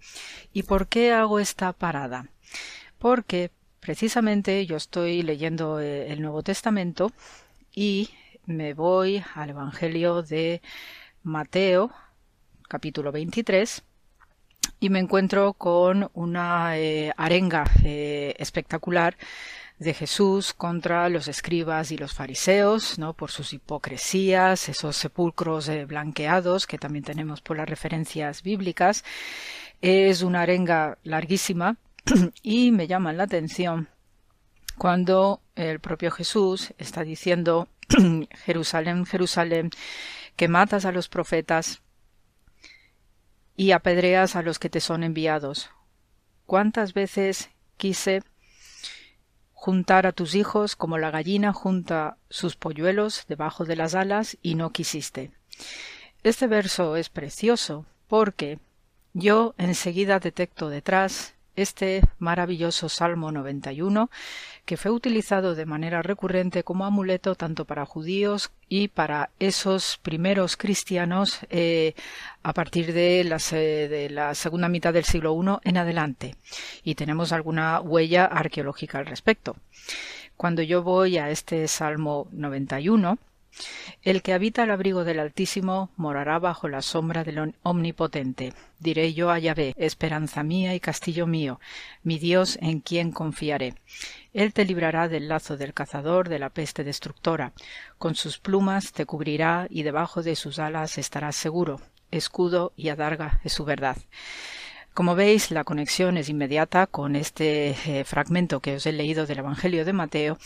¿Y por qué hago esta parada? Porque precisamente yo estoy leyendo eh, el Nuevo Testamento y me voy al Evangelio de Mateo, capítulo 23, y me encuentro con una eh, arenga espectacular de Jesús contra los escribas y los fariseos, ¿no? por sus hipocresías, esos sepulcros eh, blanqueados que también tenemos por las referencias bíblicas. Es una arenga larguísima y me llama la atención cuando el propio Jesús está diciendo Jerusalén, Jerusalén, que matas a los profetas y apedreas a los que te son enviados. ¿Cuántas veces quise juntar a tus hijos como la gallina junta sus polluelos debajo de las alas y no quisiste. Este verso es precioso porque yo enseguida detecto detrás este maravilloso Salmo 91, que fue utilizado de manera recurrente como amuleto tanto para judíos y para esos primeros cristianos eh, a partir de la, de la, segunda mitad del siglo I en adelante. Y tenemos alguna huella arqueológica al respecto. Cuando yo voy a este Salmo 91, el que habita el abrigo del Altísimo morará bajo la sombra del Omnipotente. Diré yo a Yahvé, esperanza mía y castillo mío, mi Dios en quien confiaré. Él te librará del lazo del cazador, de la peste destructora. Con sus plumas te cubrirá y debajo de sus alas estarás seguro. Escudo y adarga es su verdad. Como veis, la conexión es inmediata con este eh, fragmento que os he leído del Evangelio de Mateo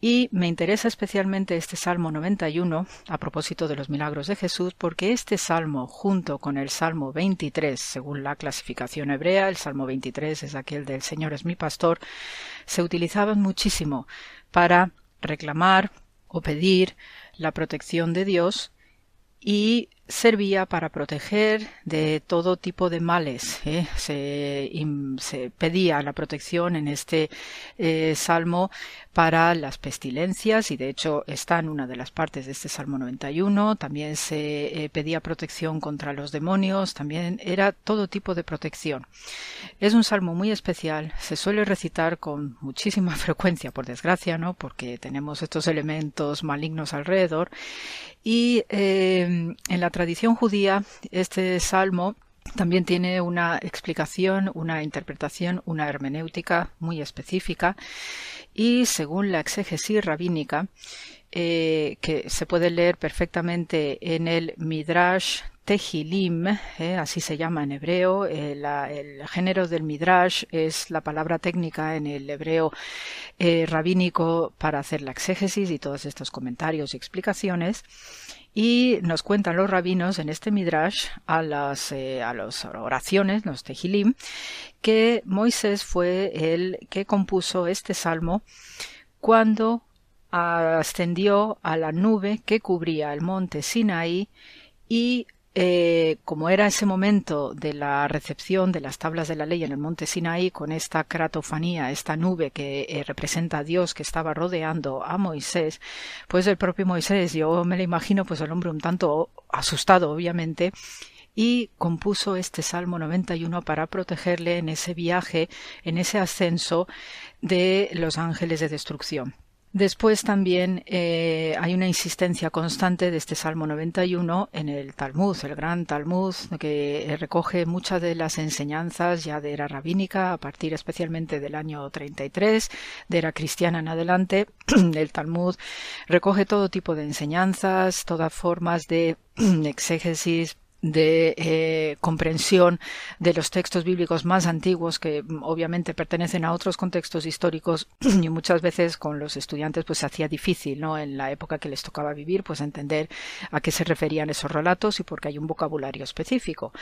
y me interesa especialmente este Salmo 91 a propósito de los milagros de Jesús, porque este salmo, junto con el Salmo 23, según la clasificación hebrea, el Salmo 23 es aquel del Señor es mi pastor, se utilizaban muchísimo para reclamar o pedir la protección de Dios y servía para proteger de todo tipo de males. ¿eh? Se, pedía la protección en este eh, salmo para las pestilencias y de hecho está en una de las partes de este Salmo 91. También se eh, pedía protección contra los demonios, también era todo tipo de protección. Es un salmo muy especial, se suele recitar con muchísima frecuencia, por desgracia, ¿no? porque tenemos estos elementos malignos alrededor y en la tradición judía este salmo también tiene una explicación, una interpretación, una hermenéutica muy específica y según la exégesis rabínica, eh, que se puede leer perfectamente en el Midrash Tehilim, eh, así se llama en hebreo. Eh, el género del Midrash es la palabra técnica en el hebreo rabínico para hacer la exégesis y todos estos comentarios y explicaciones. Y nos cuentan los rabinos en este Midrash a las, eh, a las oraciones, los Tehilim, que Moisés fue el que compuso este salmo cuando ascendió a la nube que cubría el monte Sinaí y eh, como era ese momento de la recepción de las tablas de la ley en el monte Sinaí, con esta cratofanía, esta nube que eh, representa a Dios que estaba rodeando a Moisés, pues el propio Moisés, yo me lo imagino, pues el hombre un tanto asustado, obviamente, y compuso este Salmo 91 para protegerle en ese viaje, en ese ascenso de los ángeles de destrucción. Después también eh, hay una insistencia constante de este Salmo 91 en el Talmud, el gran Talmud, que recoge muchas de las enseñanzas ya de era rabínica, a partir especialmente del año 33, de era cristiana en adelante. el Talmud recoge todo tipo de enseñanzas, todas formas de exégesis de eh, comprensión de los textos bíblicos más antiguos que mm, obviamente pertenecen a otros contextos históricos y muchas veces con los estudiantes pues se hacía difícil no en la época que les tocaba vivir pues entender a qué se referían esos relatos y porque hay un vocabulario específico.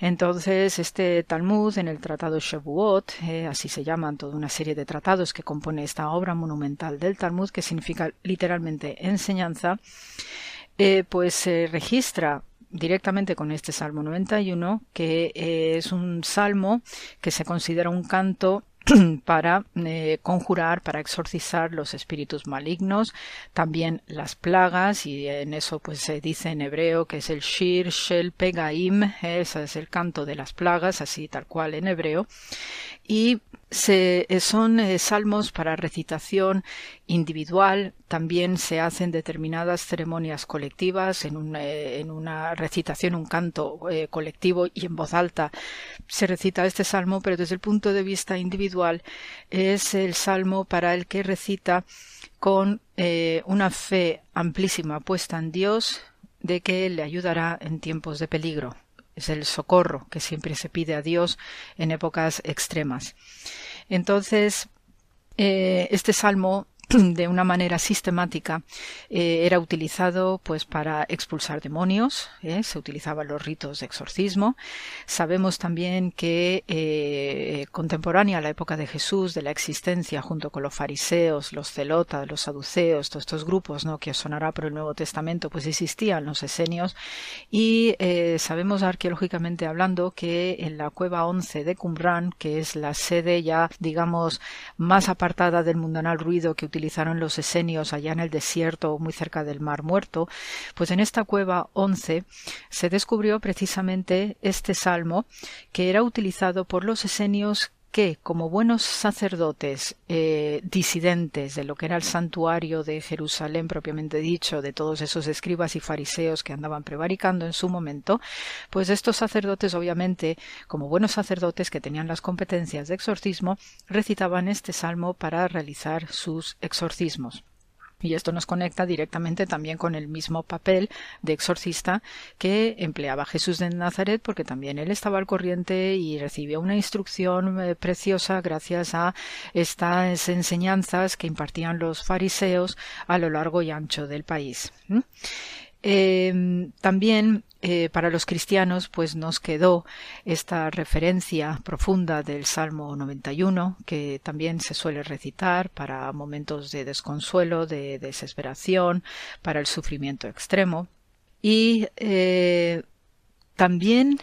Entonces este Talmud en el tratado Shavuot eh, así se llaman toda una serie de tratados que compone esta obra monumental del Talmud que significa literalmente enseñanza eh, pues se registra directamente con este Salmo 91, que eh, es un salmo que se considera un canto para eh, conjurar, para exorcizar los espíritus malignos, también las plagas, y en eso pues se dice en hebreo que es el Shir Shel Pegaim, ese es el canto de las plagas, así tal cual en hebreo, y se, eh, son eh, salmos para recitación individual, también se hacen determinadas ceremonias colectivas, en, eh, en una recitación, un canto colectivo y en voz alta se recita este salmo, pero desde el punto de vista individual es el salmo para el que recita con una fe amplísima puesta en Dios de que le ayudará en tiempos de peligro es el socorro que siempre se pide a Dios en épocas extremas. Entonces, eh, este salmo de una manera sistemática eh, era utilizado pues para expulsar demonios ¿eh? se utilizaban los ritos de exorcismo sabemos también que eh, contemporánea a la época de Jesús de la existencia junto con los fariseos los celotas los saduceos todos estos grupos no que sonará por el Nuevo Testamento pues existían los esenios y sabemos arqueológicamente hablando que en la cueva 11 de Qumran que es la sede ya digamos más apartada del mundanal ruido que utilizaron los esenios allá en el desierto muy cerca del Mar Muerto, pues en esta cueva 11 se descubrió precisamente este salmo que era utilizado por los esenios que, como buenos sacerdotes eh, disidentes de lo que era el santuario de Jerusalén propiamente dicho, de todos esos escribas y fariseos que andaban prevaricando en su momento, pues estos sacerdotes, obviamente, como buenos sacerdotes que tenían las competencias de exorcismo, recitaban este salmo para realizar sus exorcismos. Y esto nos conecta directamente también con el mismo papel de exorcista que empleaba Jesús de Nazaret, porque también él estaba al corriente y recibió una instrucción eh, preciosa gracias a estas enseñanzas que impartían los fariseos a lo largo y ancho del país. Em, también eh, para los cristianos pues nos quedó esta referencia profunda del Salmo 91 que también se suele recitar para momentos de desconsuelo, de desesperación, para el sufrimiento extremo. Y eh, también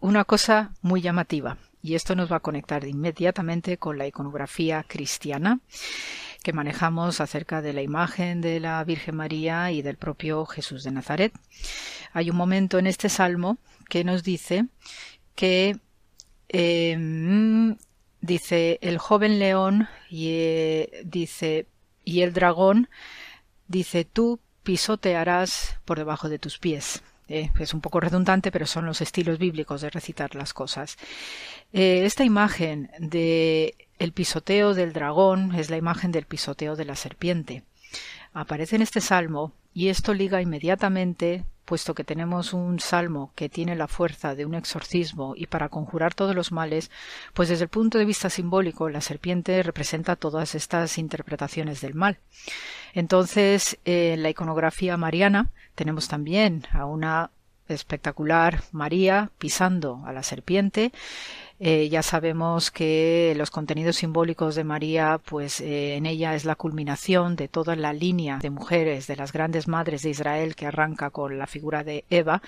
una cosa muy llamativa y esto nos va a conectar inmediatamente con la iconografía cristiana que manejamos acerca de la imagen de la Virgen María y del propio Jesús de Nazaret. Hay un momento en este salmo que nos dice que em, dice el joven león y eh, dice y el dragón dice tú pisotearás por debajo de tus pies. Eh, es un poco redundante, pero son los estilos bíblicos de recitar las cosas. Eh, esta imagen de el pisoteo del dragón es la imagen del pisoteo de la serpiente. Aparece en este salmo y esto liga inmediatamente, puesto que tenemos un salmo que tiene la fuerza de un exorcismo y para conjurar todos los males, pues desde el punto de vista simbólico la serpiente representa todas estas interpretaciones del mal. Entonces, en la iconografía mariana tenemos también a una espectacular María pisando a la serpiente eh, ya sabemos que los contenidos simbólicos de María, pues eh, en ella es la culminación de toda la línea de mujeres, de las grandes madres de Israel que arranca con la figura de Eva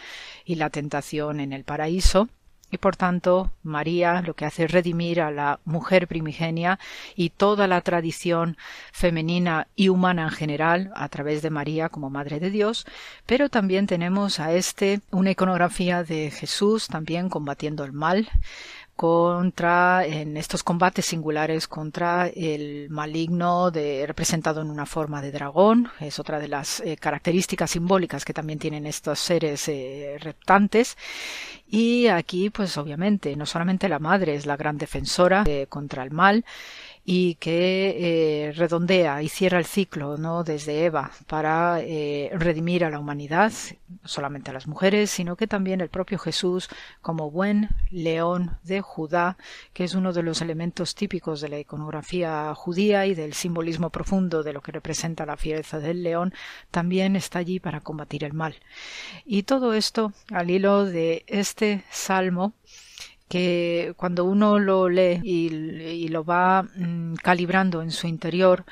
y la tentación en el paraíso. Y por tanto María lo que hace es redimir a la mujer primigenia y toda la tradición femenina y humana en general a través de María como Madre de Dios, pero también tenemos a este una iconografía de Jesús también combatiendo el mal, contra en estos combates singulares contra el maligno de, representado en una forma de dragón. Es otra de las eh, características simbólicas que también tienen estos seres eh, reptantes. Y aquí pues obviamente no solamente la madre es la gran defensora eh, contra el mal y que eh, redondea y cierra el ciclo ¿no? desde Eva para eh, redimir a la humanidad, no solamente a las mujeres, sino que también el propio Jesús como buen león de Judá, que es uno de los elementos típicos de la iconografía judía y del simbolismo profundo de lo que representa la fiereza del león, también está allí para combatir el mal. Y todo esto al hilo de este salmo que cuando uno lo lee y, lo va mm, calibrando en su interior,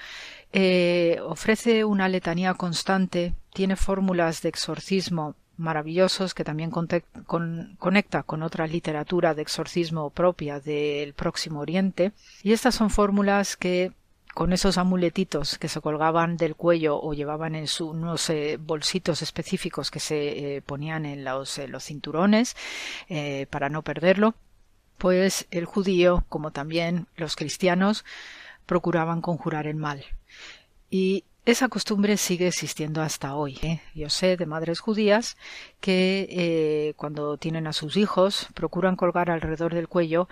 eh, ofrece una letanía constante, tiene fórmulas de exorcismo maravillosos que también conecta con otra literatura de exorcismo propia del Próximo Oriente. Y estas son fórmulas que con esos amuletitos que se colgaban del cuello o llevaban en su, unos eh, bolsitos específicos que se eh, ponían en los, los cinturones para no perderlo, pues el judío, como también los cristianos, procuraban conjurar el mal. Y esa costumbre sigue existiendo hasta hoy. ¿eh? Yo sé de madres judías que eh, cuando tienen a sus hijos procuran colgar alrededor del cuello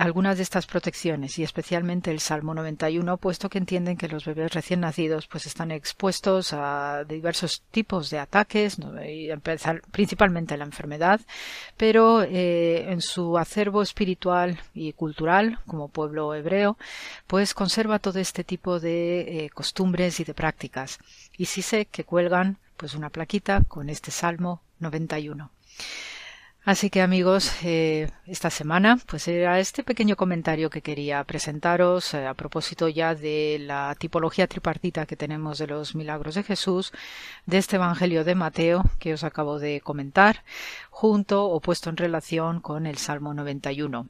algunas de estas protecciones y especialmente el Salmo 91, puesto que entienden que los bebés recién nacidos pues están expuestos a diversos tipos de ataques, principalmente la enfermedad, pero eh, en su acervo espiritual y cultural como pueblo hebreo, pues conserva todo este tipo de eh, costumbres y de prácticas. Y sí sé que cuelgan pues una plaquita con este Salmo 91. Así que amigos, eh, esta semana pues era este pequeño comentario que quería presentaros eh, a propósito ya de la tipología tripartita que tenemos de los milagros de Jesús, de este Evangelio de Mateo que os acabo de comentar, junto o puesto en relación con el Salmo 91.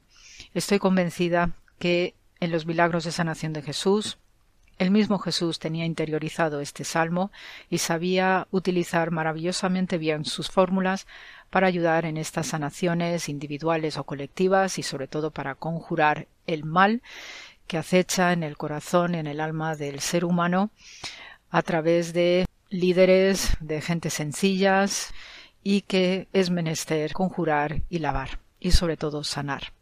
Estoy convencida que en los milagros de sanación de Jesús el mismo Jesús tenía interiorizado este salmo y sabía utilizar maravillosamente bien sus fórmulas para ayudar en estas sanaciones individuales o colectivas y sobre todo para conjurar el mal que acecha en el corazón, en el alma del ser humano a través de líderes, de gente sencillas y que es menester conjurar y lavar y sobre todo sanar.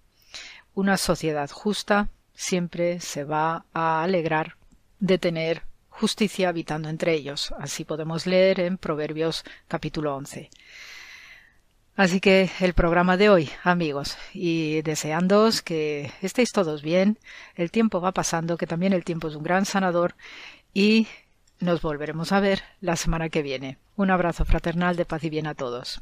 Una sociedad justa siempre se va a alegrar de tener justicia habitando entre ellos. Así podemos leer en Proverbios capítulo 11. Así que el programa de hoy, amigos, y deseándoos que estéis todos bien, el tiempo va pasando, que también el tiempo es un gran sanador, y nos volveremos a ver la semana que viene. Un abrazo fraternal de paz y bien a todos.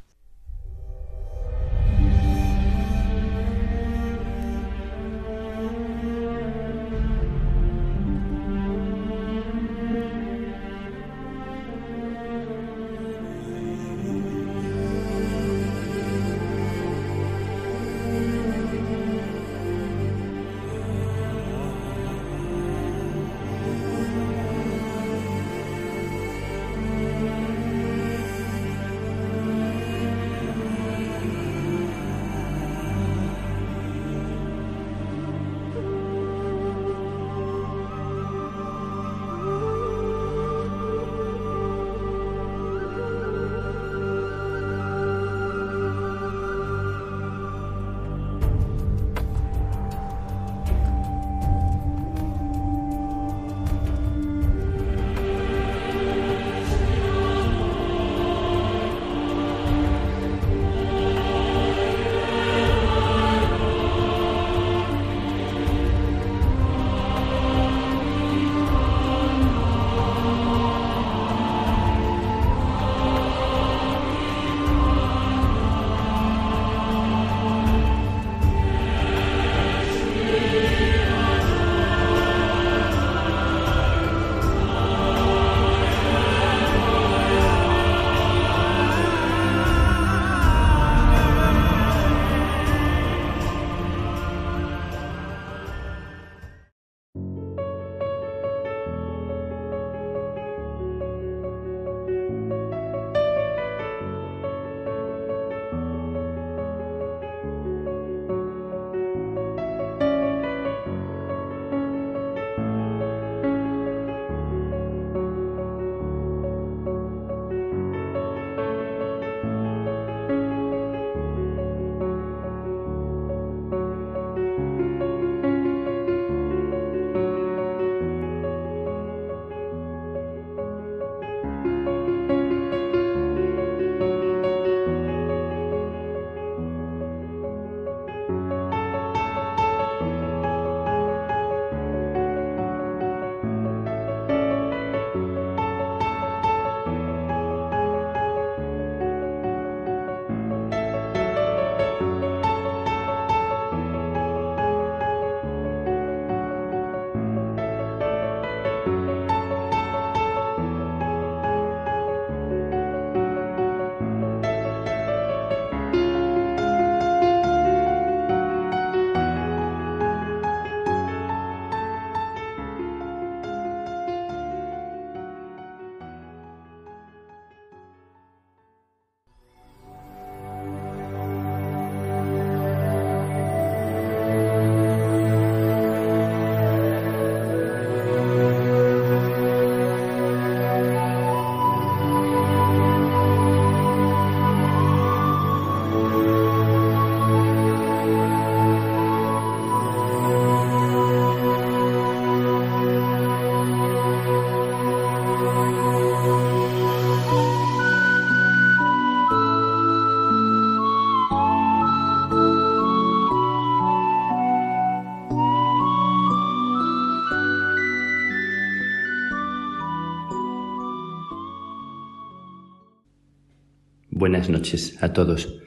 Buenas noches a todos,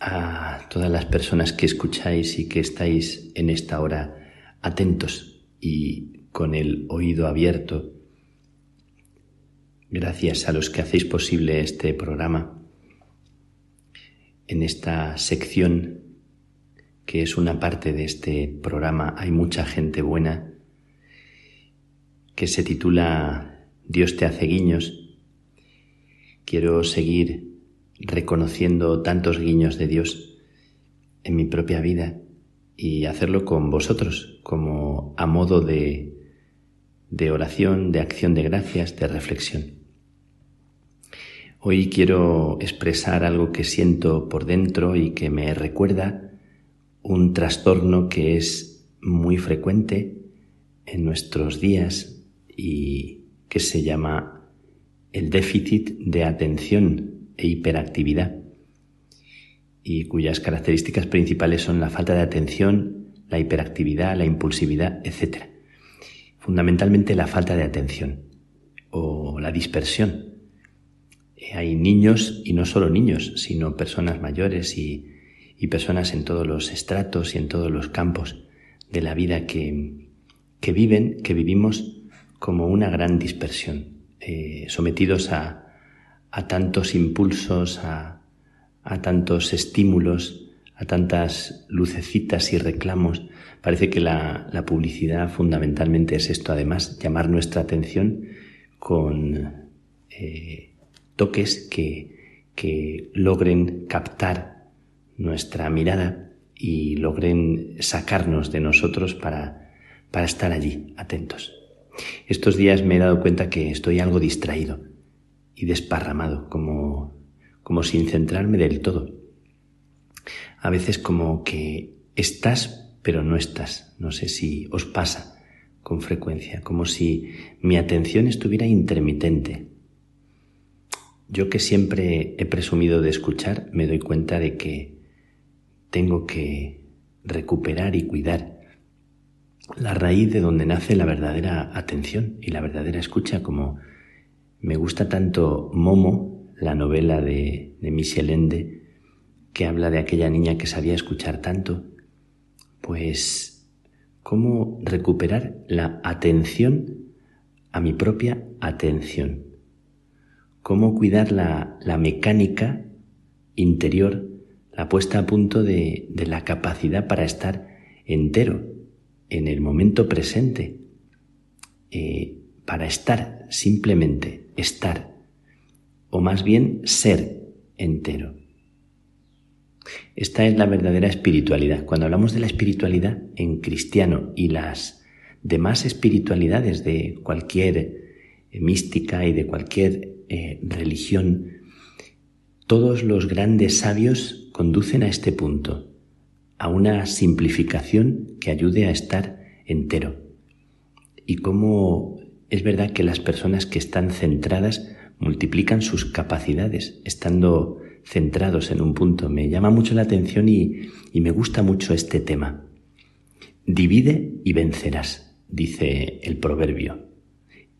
a todas las personas que escucháis y que estáis en esta hora atentos y con el oído abierto. Gracias a los que hacéis posible este programa. En esta sección, que es una parte de este programa, hay mucha gente buena, que se titula Dios te hace guiños Quiero seguir reconociendo tantos guiños de Dios en mi propia vida y hacerlo con vosotros como a modo de, de oración, de acción de gracias, de reflexión. Hoy quiero expresar algo que siento por dentro y que me recuerda un trastorno que es muy frecuente en nuestros días y que se llama el déficit de atención e hiperactividad, y cuyas características principales son la falta de atención, la hiperactividad, la impulsividad, etc. Fundamentalmente la falta de atención o la dispersión. Hay niños, y no solo niños, sino personas mayores y, personas en todos los estratos y en todos los campos de la vida que, que viven, que vivimos como una gran dispersión. Eh, sometidos a, tantos impulsos, a, tantos estímulos, a tantas lucecitas y reclamos. Parece que la, publicidad fundamentalmente es esto, además, llamar nuestra atención con eh, toques que, que logren captar nuestra mirada y logren sacarnos de nosotros para, para estar allí, atentos. Estos días me he dado cuenta que estoy algo distraído y desparramado, como, como sin centrarme del todo. A veces como que estás, pero no estás. No sé si os pasa con frecuencia, como si mi atención estuviera intermitente. Yo que siempre he presumido de escuchar, me doy cuenta de que tengo que recuperar y cuidar la raíz de donde nace la verdadera atención y la verdadera escucha, como me gusta tanto Momo, la novela de, de Michel Ende, que habla de aquella niña que sabía escuchar tanto, pues cómo recuperar la atención a mi propia atención, cómo cuidar la, la mecánica interior, la puesta a punto de, de la capacidad para estar entero, en el momento presente eh, para estar, simplemente estar, o más bien ser entero. Esta es la verdadera espiritualidad. Cuando hablamos de la espiritualidad en cristiano y las demás espiritualidades de cualquier eh, mística y de cualquier eh, religión, todos los grandes sabios conducen a este punto a una simplificación que ayude a estar entero. Y cómo es verdad que las personas que están centradas multiplican sus capacidades estando centrados en un punto. Me llama mucho la atención y, me gusta mucho este tema. Divide y vencerás, dice el proverbio.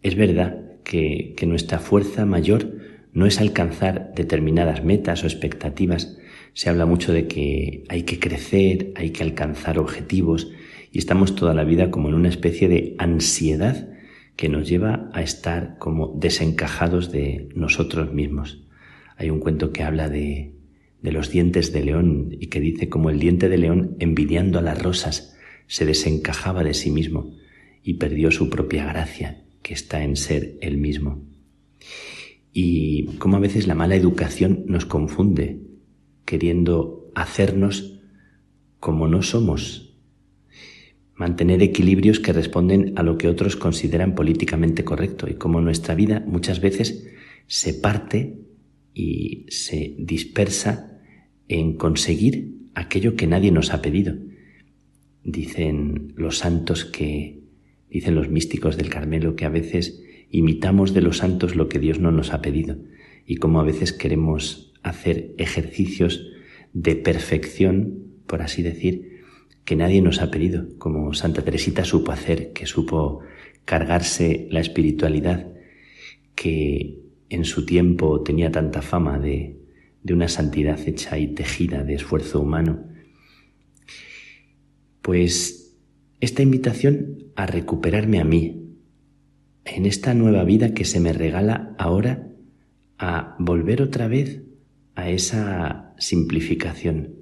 Es verdad que, que nuestra fuerza mayor no es alcanzar determinadas metas o expectativas, se habla mucho de que hay que crecer, hay que alcanzar objetivos y estamos toda la vida como en una especie de ansiedad que nos lleva a estar como desencajados de nosotros mismos. Hay un cuento que habla de, los dientes de león y que dice como el diente de león envidiando a las rosas se desencajaba de sí mismo y perdió su propia gracia que está en ser él mismo. Y como a veces la mala educación nos confunde queriendo hacernos como no somos, mantener equilibrios que responden a lo que otros consideran políticamente correcto. Y como nuestra vida muchas veces se parte y se dispersa en conseguir aquello que nadie nos ha pedido. Dicen los santos que, dicen los místicos del Carmelo que a veces imitamos de los santos lo que Dios no nos ha pedido. Y como a veces queremos hacer ejercicios de perfección, por así decir, que nadie nos ha pedido, como Santa Teresita supo hacer, que supo cargarse la espiritualidad, que en su tiempo tenía tanta fama de, de una santidad hecha y tejida de esfuerzo humano, pues esta invitación a recuperarme a mí, en esta nueva vida que se me regala ahora, a volver otra vez a esa simplificación,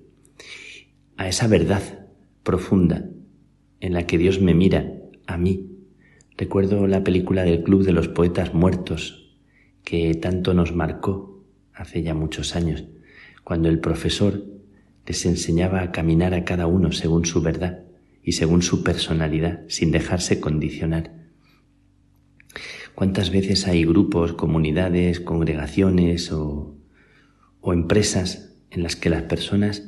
a esa verdad profunda en la que Dios me mira a mí. Recuerdo la película del Club de los Poetas Muertos, que tanto nos marcó hace ya muchos años, cuando el profesor les enseñaba a caminar a cada uno según su verdad y según su personalidad, sin dejarse condicionar. ¿Cuántas veces hay grupos, comunidades, congregaciones o, o empresas en las que las personas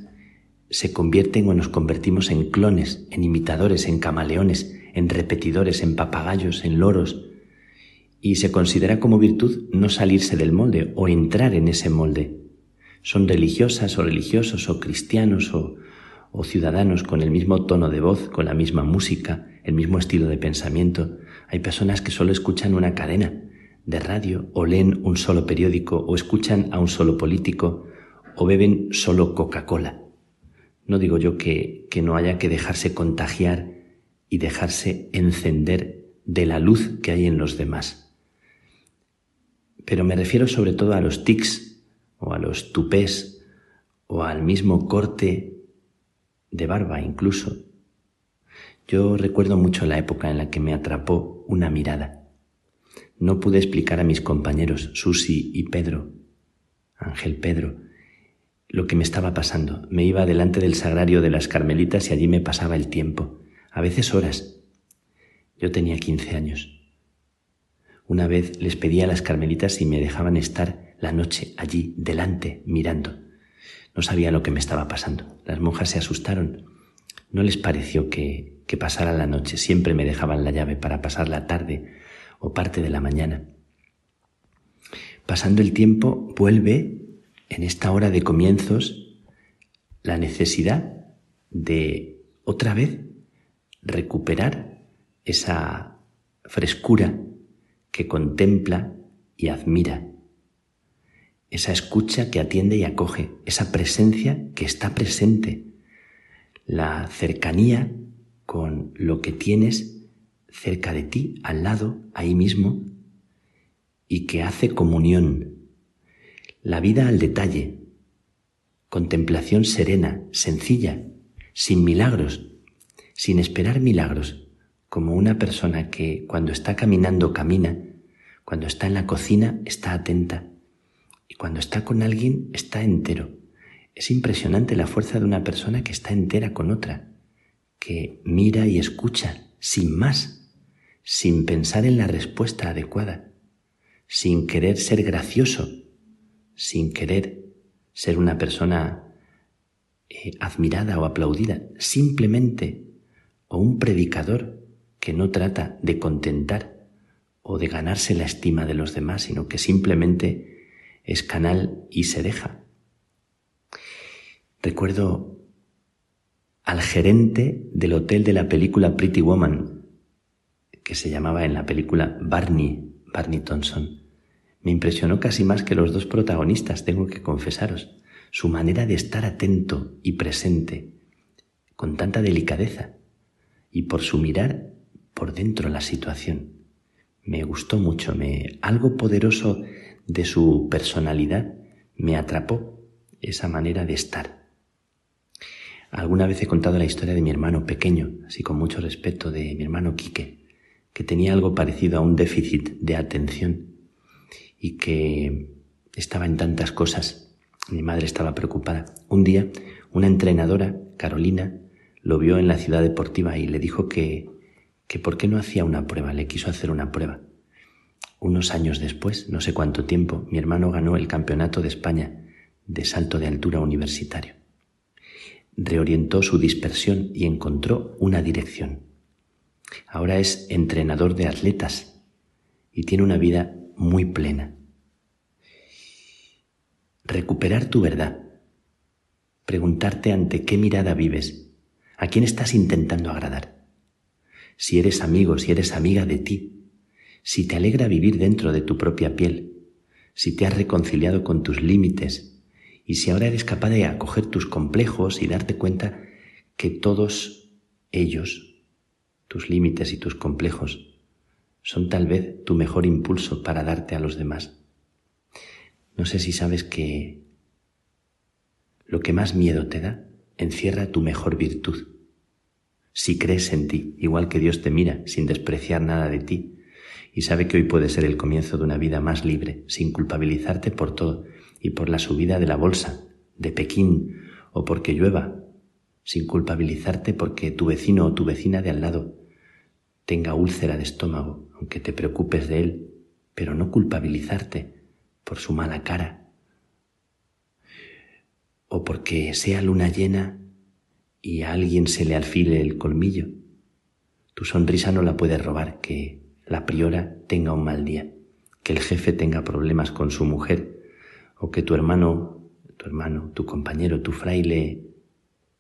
se convierten o nos convertimos en clones, en imitadores, en camaleones, en repetidores, en papagayos, en loros, y se considera como virtud no salirse del molde o entrar en ese molde. Son religiosas o religiosos o cristianos o, o ciudadanos con el mismo tono de voz, con la misma música, el mismo estilo de pensamiento. Hay personas que solo escuchan una cadena de radio o leen un solo periódico o escuchan a un solo político o beben solo Coca-Cola. No digo yo que, que no haya que dejarse contagiar y dejarse encender de la luz que hay en los demás. Pero me refiero sobre todo a los tics o a los tupés o al mismo corte de barba incluso. Yo recuerdo mucho la época en la que me atrapó una mirada. No pude explicar a mis compañeros, Susi y Pedro, Ángel Pedro, lo que me estaba pasando. Me iba delante del sagrario de las Carmelitas y allí me pasaba el tiempo, a veces horas. Yo tenía 15 años. Una vez les pedí a las Carmelitas si me dejaban estar la noche allí, delante, mirando. No sabía lo que me estaba pasando. Las monjas se asustaron. No les pareció que, que pasara la noche. Siempre me dejaban la llave para pasar la tarde o parte de la mañana. Pasando el tiempo, vuelve en esta hora de comienzos la necesidad de otra vez recuperar esa frescura que contempla y admira, esa escucha que atiende y acoge, esa presencia que está presente, la cercanía con lo que tienes cerca de ti, al lado, ahí mismo, y que hace comunión. La vida al detalle, contemplación serena, sencilla, sin milagros, sin esperar milagros, como una persona que cuando está caminando camina, cuando está en la cocina está atenta y cuando está con alguien está entero. Es impresionante la fuerza de una persona que está entera con otra, que mira y escucha sin más, sin pensar en la respuesta adecuada, sin querer ser gracioso, sin querer ser una persona eh, admirada o aplaudida, simplemente, o un predicador que no trata de contentar o de ganarse la estima de los demás, sino que simplemente es canal y se deja. Recuerdo al gerente del hotel de la película Pretty Woman, que se llamaba en la película Barney, Barney Thompson. Me impresionó casi más que los dos protagonistas, tengo que confesaros, su manera de estar atento y presente, con tanta delicadeza, y por su mirar por dentro la situación. Me gustó mucho, me algo poderoso de su personalidad me atrapó esa manera de estar. Alguna vez he contado la historia de mi hermano pequeño, así con mucho respeto, de mi hermano Quique, que tenía algo parecido a un déficit de atención y que estaba en tantas cosas. Mi madre estaba preocupada. Un día, una entrenadora, Carolina, lo vio en la ciudad deportiva y le dijo que, que por qué no hacía una prueba, le quiso hacer una prueba. Unos años después, no sé cuánto tiempo, mi hermano ganó el Campeonato de España de salto de altura universitario. Reorientó su dispersión y encontró una dirección. Ahora es entrenador de atletas y tiene una vida muy plena. Recuperar tu verdad. Preguntarte ante qué mirada vives, a quién estás intentando agradar. Si eres amigo, si eres amiga de ti, si te alegra vivir dentro de tu propia piel, si te has reconciliado con tus límites y si ahora eres capaz de acoger tus complejos y darte cuenta que todos ellos, tus límites y tus complejos, son tal vez tu mejor impulso para darte a los demás. No sé si sabes que lo que más miedo te da encierra tu mejor virtud. Si crees en ti, igual que Dios te mira sin despreciar nada de ti, y sabe que hoy puede ser el comienzo de una vida más libre, sin culpabilizarte por todo y por la subida de la bolsa, de Pekín, o porque llueva, sin culpabilizarte porque tu vecino o tu vecina de al lado tenga úlcera de estómago, aunque te preocupes de él, pero no culpabilizarte por su mala cara, o porque sea luna llena y a alguien se le alfile el colmillo. Tu sonrisa no la puedes robar, que la priora tenga un mal día, que el jefe tenga problemas con su mujer, o que tu hermano, tu hermano, tu compañero, tu fraile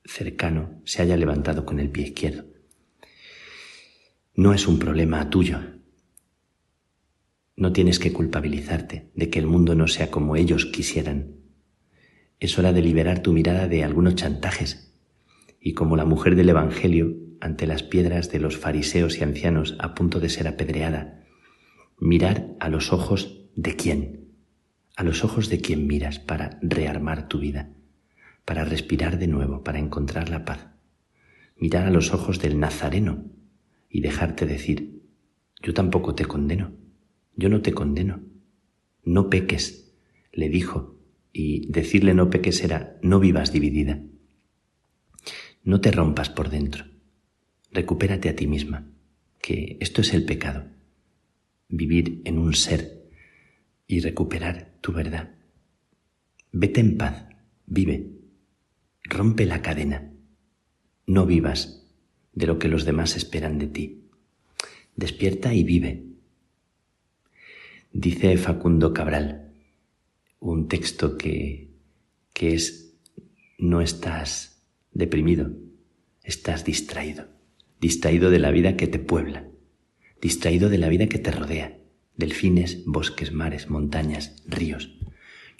cercano se haya levantado con el pie izquierdo. No es un problema tuyo. No tienes que culpabilizarte de que el mundo no sea como ellos quisieran. Es hora de liberar tu mirada de algunos chantajes y como la mujer del Evangelio ante las piedras de los fariseos y ancianos a punto de ser apedreada, mirar a los ojos de quién, a los ojos de quien miras para rearmar tu vida, para respirar de nuevo, para encontrar la paz. Mirar a los ojos del Nazareno y dejarte decir, yo tampoco te condeno, yo no te condeno, no peques, le dijo, y decirle no peques era, no vivas dividida. No te rompas por dentro, recupérate a ti misma, que esto es el pecado, vivir en un ser y recuperar tu verdad. Vete en paz, vive, rompe la cadena, no vivas de lo que los demás esperan de ti. Despierta y vive. Dice Facundo Cabral, un texto que, que es, no estás deprimido, estás distraído, distraído de la vida que te puebla, distraído de la vida que te rodea, delfines, bosques, mares, montañas, ríos.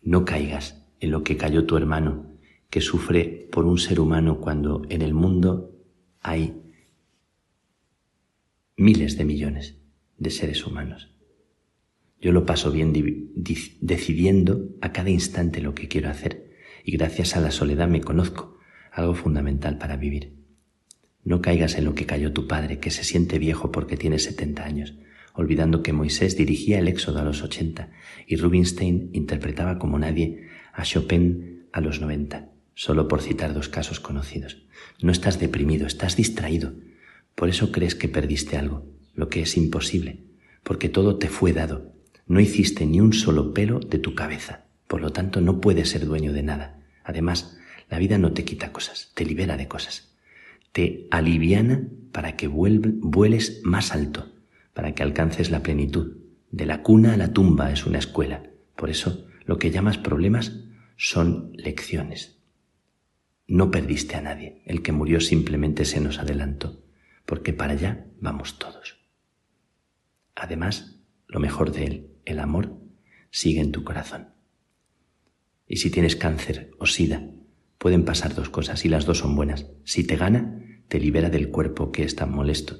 No caigas en lo que cayó tu hermano, que sufre por un ser humano cuando en el mundo hay miles de millones de seres humanos. Yo lo paso bien decidiendo a cada instante lo que quiero hacer y gracias a la soledad me conozco, algo fundamental para vivir. No caigas en lo que cayó tu padre, que se siente viejo porque tiene 70 años, olvidando que Moisés dirigía el éxodo a los 80 y Rubinstein interpretaba como nadie a Chopin a los 90, solo por citar dos casos conocidos. No estás deprimido, estás distraído, por eso crees que perdiste algo, lo que es imposible, porque todo te fue dado. No hiciste ni un solo pelo de tu cabeza, por lo tanto no puedes ser dueño de nada. Además, la vida no te quita cosas, te libera de cosas. Te aliviana para que vueles más alto, para que alcances la plenitud. De la cuna a la tumba es una escuela. Por eso, lo que llamas problemas son lecciones. No perdiste a nadie. El que murió simplemente se nos adelantó porque para allá vamos todos. Además, lo mejor de él, el amor, sigue en tu corazón. Y si tienes cáncer o sida, pueden pasar dos cosas y las dos son buenas. Si te gana, te libera del cuerpo que es tan molesto.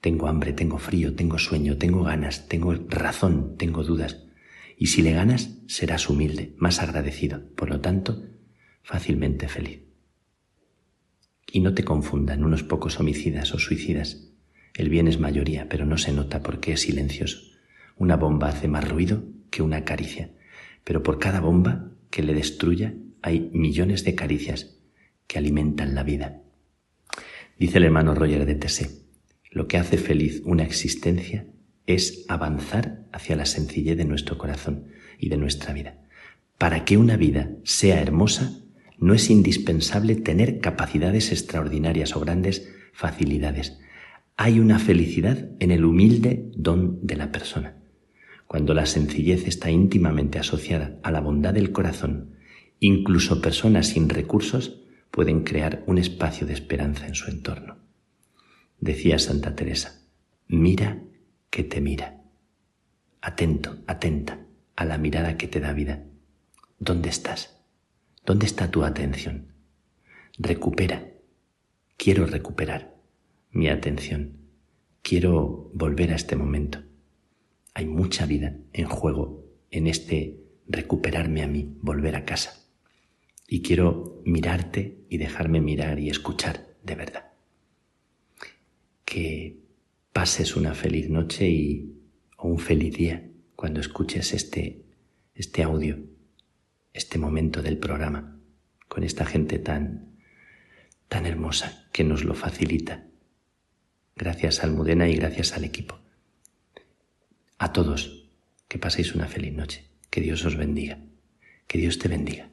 Tengo hambre, tengo frío, tengo sueño, tengo ganas, tengo razón, tengo dudas. Y si le ganas, serás humilde, más agradecido, por lo tanto, fácilmente feliz. Y no te confundan unos pocos homicidas o suicidas. El bien es mayoría, pero no se nota porque es silencioso. Una bomba hace más ruido que una caricia, pero por cada bomba que le destruya hay millones de caricias que alimentan la vida. Dice el hermano Roger de Tessé, lo que hace feliz una existencia es avanzar hacia la sencillez de nuestro corazón y de nuestra vida. Para que una vida sea hermosa, no es indispensable tener capacidades extraordinarias o grandes facilidades. Hay una felicidad en el humilde don de la persona. Cuando la sencillez está íntimamente asociada a la bondad del corazón, incluso personas sin recursos pueden crear un espacio de esperanza en su entorno. Decía Santa Teresa, mira que te mira. Atento, atenta a la mirada que te da vida. ¿Dónde estás? ¿Dónde está tu atención? Recupera. Quiero recuperar mi atención. Quiero volver a este momento. Hay mucha vida en juego en este recuperarme a mí, volver a casa. Y quiero mirarte y dejarme mirar y escuchar de verdad. Que pases una feliz noche y o un feliz día cuando escuches este, este audio, este momento del programa, con esta gente tan, tan hermosa que nos lo facilita. Gracias Almudena y gracias al equipo. A todos, que paséis una feliz noche. Que Dios os bendiga. Que Dios te bendiga.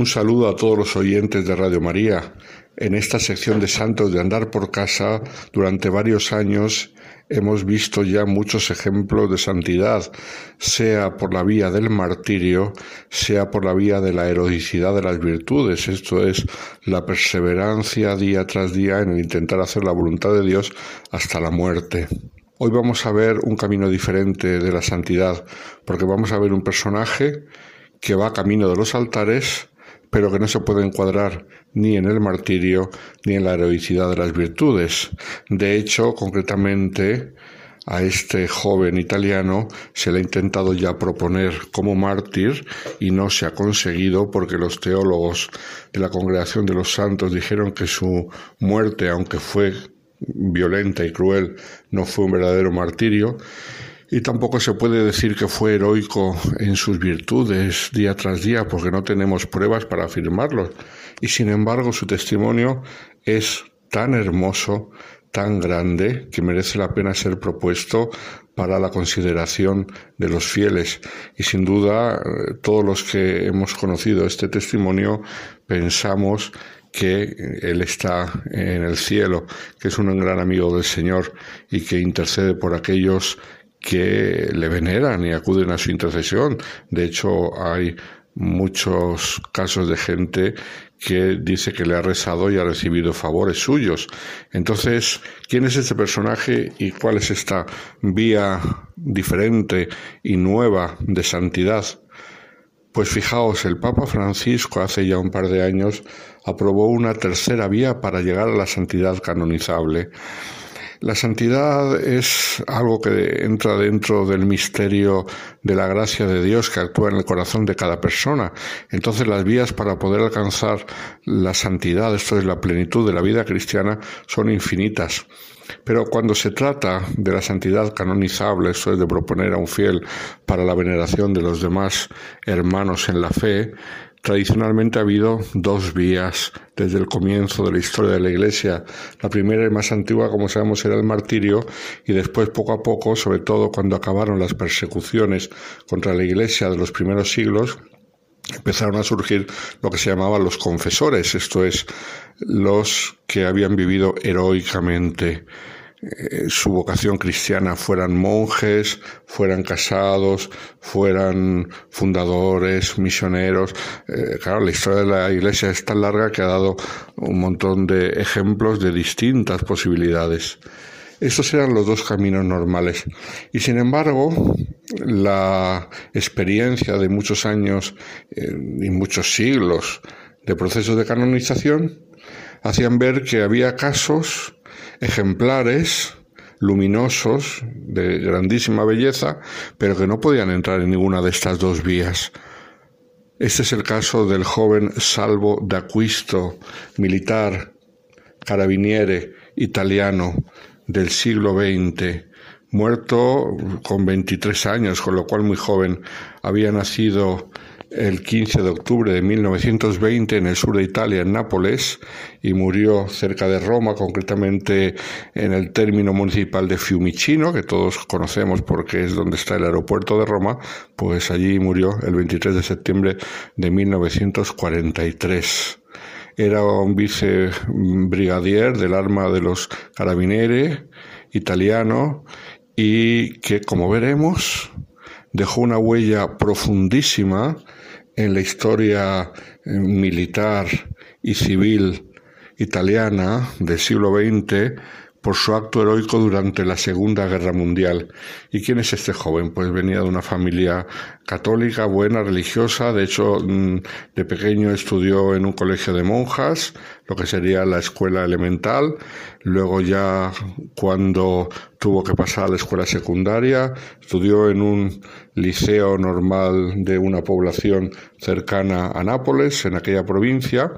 Un saludo a todos los oyentes de Radio María. En esta sección de Santos de Andar por Casa, durante varios años hemos visto ya muchos ejemplos de santidad, sea por la vía del martirio, sea por la vía de la heroicidad de las virtudes, esto es, la perseverancia día tras día en el intentar hacer la voluntad de Dios hasta la muerte. Hoy vamos a ver un camino diferente de la santidad, porque vamos a ver un personaje que va camino de los altares, pero que no se puede encuadrar ni en el martirio ni en la heroicidad de las virtudes. De hecho, concretamente, a este joven italiano se le ha intentado ya proponer como mártir y no se ha conseguido porque los teólogos de la Congregación de los Santos dijeron que su muerte, aunque fue violenta y cruel, no fue un verdadero martirio. Y tampoco se puede decir que fue heroico en sus virtudes día tras día, porque no tenemos pruebas para afirmarlo. Y sin embargo, su testimonio es tan hermoso, tan grande, que merece la pena ser propuesto para la consideración de los fieles. Y sin duda, todos los que hemos conocido este testimonio pensamos que Él está en el cielo, que es un gran amigo del Señor y que intercede por aquellos que le veneran y acuden a su intercesión. De hecho, hay muchos casos de gente que dice que le ha rezado y ha recibido favores suyos. Entonces, ¿quién es este personaje y cuál es esta vía diferente y nueva de santidad? Pues fijaos, el Papa Francisco hace ya un par de años aprobó una tercera vía para llegar a la santidad canonizable. La santidad es algo que entra dentro del misterio de la gracia de Dios que actúa en el corazón de cada persona. Entonces las vías para poder alcanzar la santidad, esto es la plenitud de la vida cristiana, son infinitas. Pero cuando se trata de la santidad canonizable, esto es de proponer a un fiel para la veneración de los demás hermanos en la fe, Tradicionalmente ha habido dos vías desde el comienzo de la historia de la Iglesia. La primera y más antigua, como sabemos, era el martirio y después, poco a poco, sobre todo cuando acabaron las persecuciones contra la Iglesia de los primeros siglos, empezaron a surgir lo que se llamaban los confesores, esto es, los que habían vivido heroicamente eh, su vocación cristiana fueran monjes, fueran casados, fueran fundadores, misioneros. Eh, claro, la historia de la Iglesia es tan larga que ha dado un montón de ejemplos de distintas posibilidades. Estos eran los dos caminos normales. Y sin embargo, la experiencia de muchos años eh, y muchos siglos de procesos de canonización hacían ver que había casos ejemplares luminosos, de grandísima belleza, pero que no podían entrar en ninguna de estas dos vías. Este es el caso del joven Salvo d'Aquisto, militar, carabiniere, italiano, del siglo XX, muerto con 23 años, con lo cual muy joven. Había nacido el 15 de octubre de 1920 en el sur de Italia, en Nápoles, y murió cerca de Roma, concretamente en el término municipal de Fiumicino, que todos conocemos porque es donde está el aeropuerto de Roma, pues allí murió el 23 de septiembre de 1943. Era un vicebrigadier del arma de los carabinieri italiano y que, como veremos, dejó una huella profundísima en la historia eh, militar y civil italiana del siglo XX por su acto heroico durante la Segunda Guerra Mundial. ¿Y quién es este joven? Pues venía de una familia católica, buena, religiosa. De hecho, mm, de pequeño estudió en un colegio de monjas, lo que sería la escuela elemental. Luego ya cuando tuvo que pasar a la escuela secundaria, estudió en un liceo normal de una población cercana a Nápoles, en aquella provincia.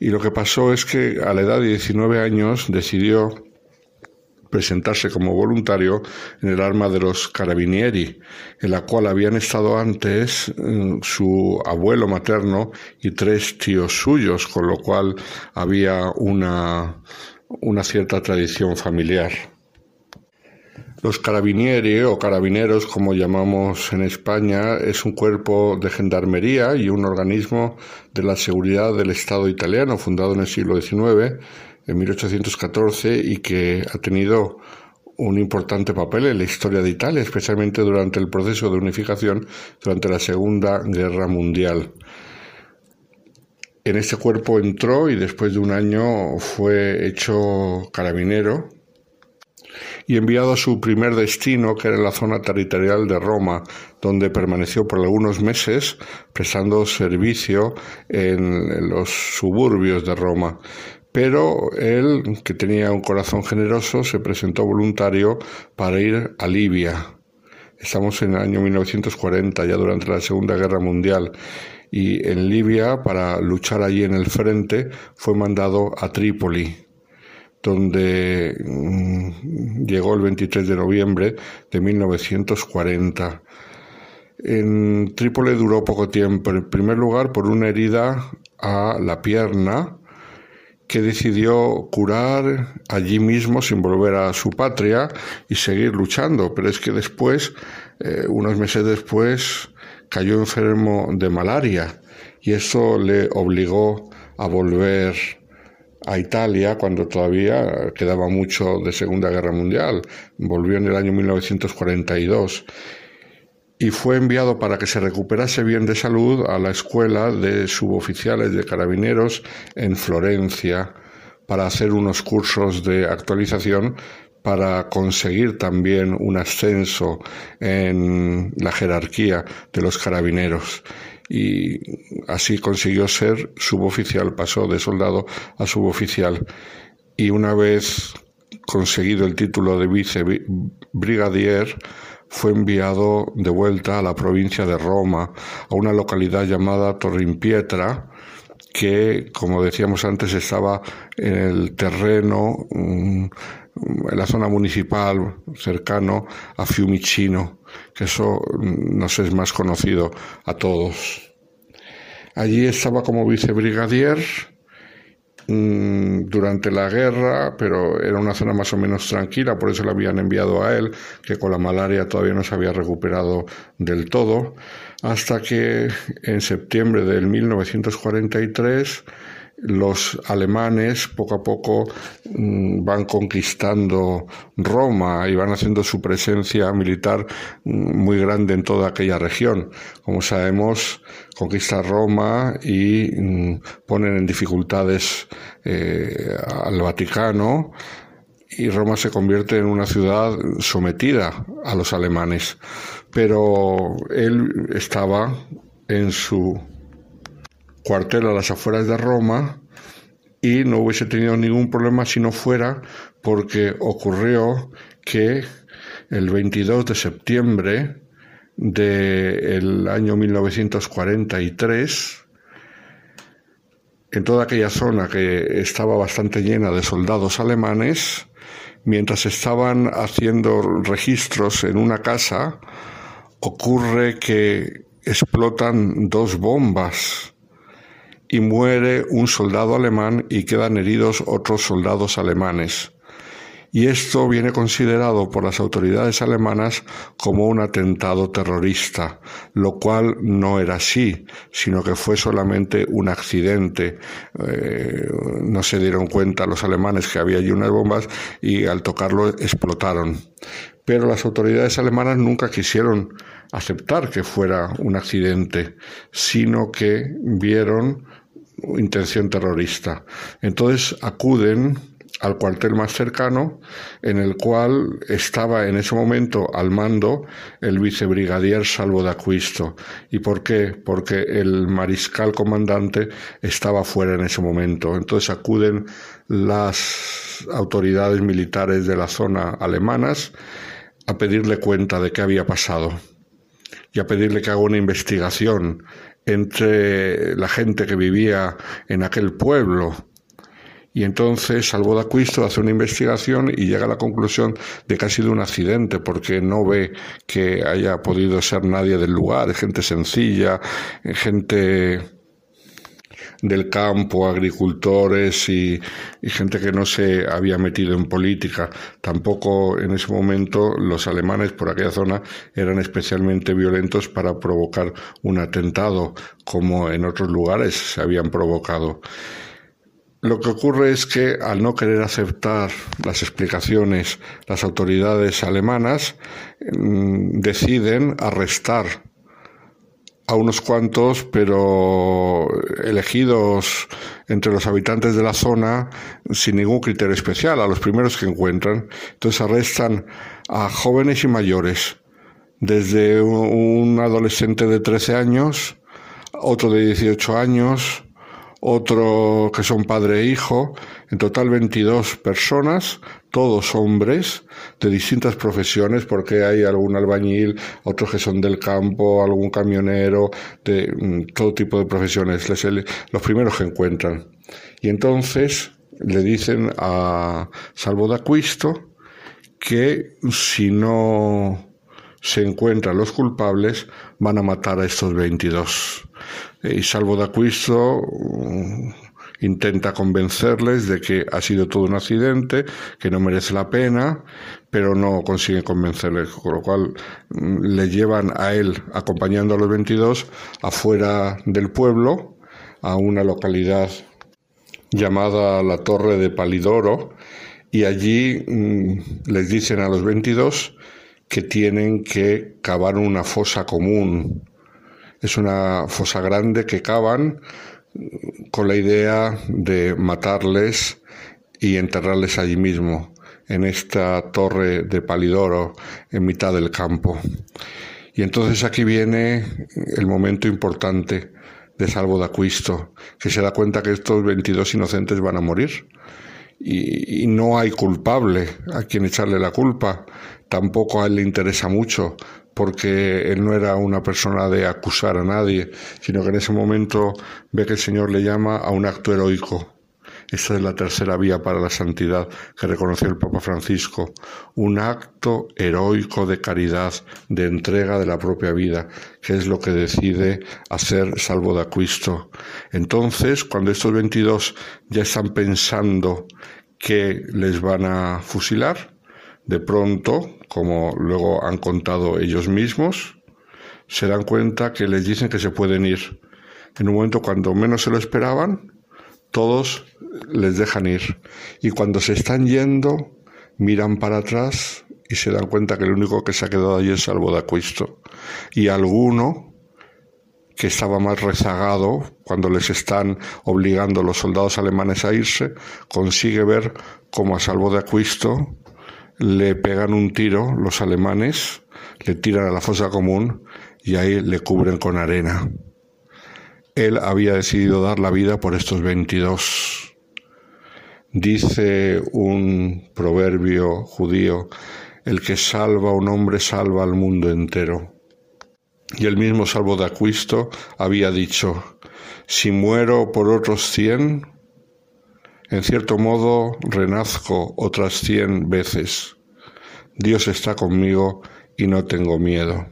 Y lo que pasó es que a la edad de 19 años decidió presentarse como voluntario en el arma de los carabinieri, en la cual habían estado antes mm, su abuelo materno y tres tíos suyos, con lo cual había una, una cierta tradición familiar. Los carabinieri o carabineros, como llamamos en España, es un cuerpo de gendarmería y un organismo de la seguridad del Estado italiano, fundado en el siglo XIX en 1814 y que ha tenido un importante papel en la historia de Italia, especialmente durante el proceso de unificación durante la Segunda Guerra Mundial. En este cuerpo entró y después de un año fue hecho carabinero y enviado a su primer destino, que era la zona territorial de Roma, donde permaneció por algunos meses prestando servicio en los suburbios de Roma. Pero él, que tenía un corazón generoso, se presentó voluntario para ir a Libia. Estamos en el año 1940, ya durante la Segunda Guerra Mundial, y en Libia, para luchar allí en el frente, fue mandado a Trípoli donde mm, llegó el 23 de noviembre de 1940. En Trípoli duró poco tiempo, en primer lugar por una herida a la pierna que decidió curar allí mismo sin volver a su patria y seguir luchando, pero es que después, eh, unos meses después, cayó enfermo de malaria y eso le obligó a volver a Italia cuando todavía quedaba mucho de Segunda Guerra Mundial. Volvió en el año 1942 y fue enviado para que se recuperase bien de salud a la escuela de suboficiales de carabineros en Florencia para hacer unos cursos de actualización para conseguir también un ascenso en la jerarquía de los carabineros. Y así consiguió ser suboficial, pasó de soldado a suboficial. Y una vez conseguido el título de vicebrigadier fue enviado de vuelta a la provincia de Roma, a una localidad llamada Torrimpietra, que, como decíamos antes, estaba en el terreno, mm, en la zona municipal cercano a Fiumicino, que eso nos es más conocido a todos. Allí estaba como vicebrigadier durante la guerra, pero era una zona más o menos tranquila, por eso le habían enviado a él, que con la malaria todavía no se había recuperado del todo, hasta que en septiembre del 1943 los alemanes poco a poco mm, van conquistando Roma y van haciendo su presencia militar mm, muy grande en toda aquella región. Como sabemos, conquista Roma y mm, ponen en dificultades eh, al Vaticano y Roma se convierte en una ciudad sometida a los alemanes. Pero él estaba en su cuartel a las afueras de Roma y no hubiese tenido ningún problema si no fuera porque ocurrió que el 22 de septiembre del año 1943, en toda aquella zona que estaba bastante llena de soldados alemanes, mientras estaban haciendo registros en una casa, ocurre que explotan dos bombas y muere un soldado alemán y quedan heridos otros soldados alemanes. Y esto viene considerado por las autoridades alemanas como un atentado terrorista, lo cual no era así, sino que fue solamente un accidente. Eh, no se dieron cuenta los alemanes que había allí unas bombas y al tocarlo explotaron. Pero las autoridades alemanas nunca quisieron aceptar que fuera un accidente, sino que vieron intención terrorista. Entonces acuden al cuartel más cercano, en el cual estaba en ese momento al mando el vicebrigadier Salvo de Acuisto. ¿Y por qué? Porque el mariscal comandante estaba fuera en ese momento. Entonces acuden las autoridades militares de la zona alemanas a pedirle cuenta de qué había pasado y a pedirle que haga una investigación entre la gente que vivía en aquel pueblo. Y entonces Salvo de Acuisto hace una investigación y llega a la conclusión de que ha sido un accidente porque no ve que haya podido ser nadie del lugar, gente sencilla, gente del campo, agricultores y, gente que no se había metido en política. Tampoco en ese momento los alemanes por aquella zona eran especialmente violentos para provocar un atentado como en otros lugares se habían provocado. Lo que ocurre es que al no querer aceptar las explicaciones las autoridades alemanas mm, deciden arrestar a unos cuantos, pero elegidos entre los habitantes de la zona sin ningún criterio especial, a los primeros que encuentran. Entonces arrestan a jóvenes y mayores, desde un adolescente de 13 años, otro de 18 años, otro que son padre e hijo, en total 22 personas, todos hombres de distintas profesiones, porque hay algún albañil, otros que son del campo, algún camionero, de mm, todo tipo de profesiones, los primeros que encuentran. Y entonces le dicen a Salvo de Aquisto que si no se encuentran los culpables, van a matar a estos 22. Y Salvo de Aquisto mm, intenta convencerles de que ha sido todo un accidente, que no merece la pena, pero no consigue convencerles, con lo cual mm, le llevan a él, acompañando a los 22, afuera del pueblo, a una localidad llamada la Torre de Palidoro, y allí mm, les dicen a los 22 que tienen que cavar una fosa común. Es una fosa grande que cavan con la idea de matarles y enterrarles allí mismo, en esta torre de Palidoro, en mitad del campo. Y entonces aquí viene el momento importante de Salvo de Aquisto, que se da cuenta que estos 22 inocentes van a morir. Y, y, no hay culpable a quien echarle la culpa. Tampoco a él le interesa mucho porque él no era una persona de acusar a nadie, sino que en ese momento ve que el Señor le llama a un acto heroico. Esta es la tercera vía para la santidad que reconoció el Papa Francisco, un acto heroico de caridad, de entrega de la propia vida, que es lo que decide hacer Salvo de Aquisto. Entonces, cuando estos 22 ya están pensando que les van a fusilar, de pronto, como luego han contado ellos mismos, se dan cuenta que les dicen que se pueden ir. En un momento cuando menos se lo esperaban, todos les dejan ir. Y cuando se están yendo, miran para atrás y se dan cuenta que el único que se ha quedado allí es Aquisto. Y alguno que estaba más rezagado cuando les están obligando los soldados alemanes a irse, consigue ver como a Salvo de Aquisto le pegan un tiro los alemanes, le tiran a la fosa común y ahí le cubren con arena. Él había decidido dar la vida por estos 22. Dice un proverbio judío, el que salva a un hombre salva al mundo entero. Y el mismo Salvo de Aquisto había dicho, si muero por otros cien, en cierto modo renazco otras cien veces. Dios está conmigo y no tengo miedo.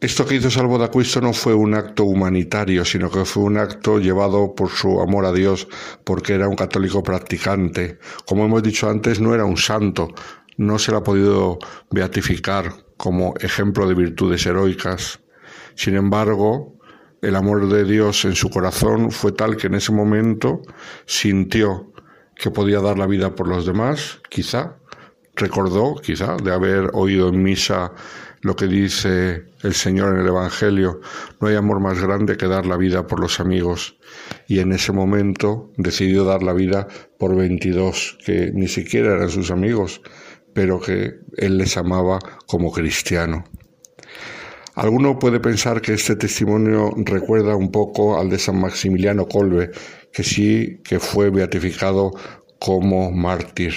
Esto que hizo Salvo de Aquisto no fue un acto humanitario, sino que fue un acto llevado por su amor a Dios, porque era un católico practicante. Como hemos dicho antes, no era un santo, no se le ha podido beatificar como ejemplo de virtudes heroicas. Sin embargo, el amor de Dios en su corazón fue tal que en ese momento sintió que podía dar la vida por los demás, quizá. Recordó, quizá, de haber oído en misa lo que dice el Señor en el Evangelio, no hay amor más grande que dar la vida por los amigos. Y en ese momento decidió dar la vida por 22, que ni siquiera eran sus amigos, pero que él les amaba como cristiano. Alguno puede pensar que este testimonio recuerda un poco al de San Maximiliano Colbe, que sí que fue beatificado como mártir.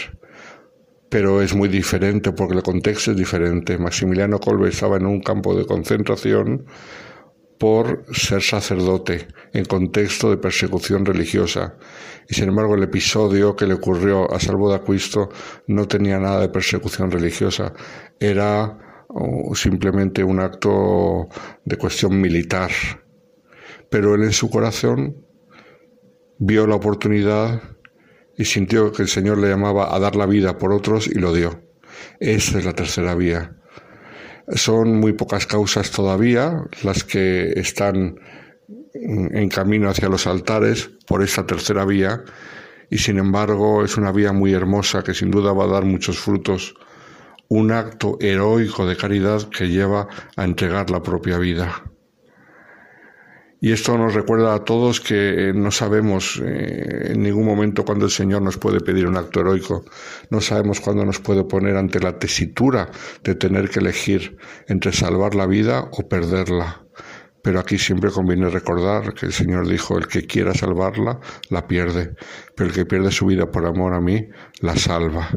Pero es muy diferente porque el contexto es diferente. Maximiliano Colbe estaba en un campo de concentración por ser sacerdote en contexto de persecución religiosa. Y sin embargo el episodio que le ocurrió a Salvo de Aquisto no tenía nada de persecución religiosa. Era simplemente un acto de cuestión militar. Pero él en su corazón vio la oportunidad y sintió que el Señor le llamaba a dar la vida por otros y lo dio. Esa es la tercera vía. Son muy pocas causas todavía las que están en camino hacia los altares por esta tercera vía y sin embargo es una vía muy hermosa que sin duda va a dar muchos frutos un acto heroico de caridad que lleva a entregar la propia vida. Y esto nos recuerda a todos que eh, no sabemos eh, en ningún momento cuándo el Señor nos puede pedir un acto heroico. No sabemos cuándo nos puede poner ante la tesitura de tener que elegir entre salvar la vida o perderla. Pero aquí siempre conviene recordar que el Señor dijo, el que quiera salvarla, la pierde, pero el que pierde su vida por amor a mí, la salva.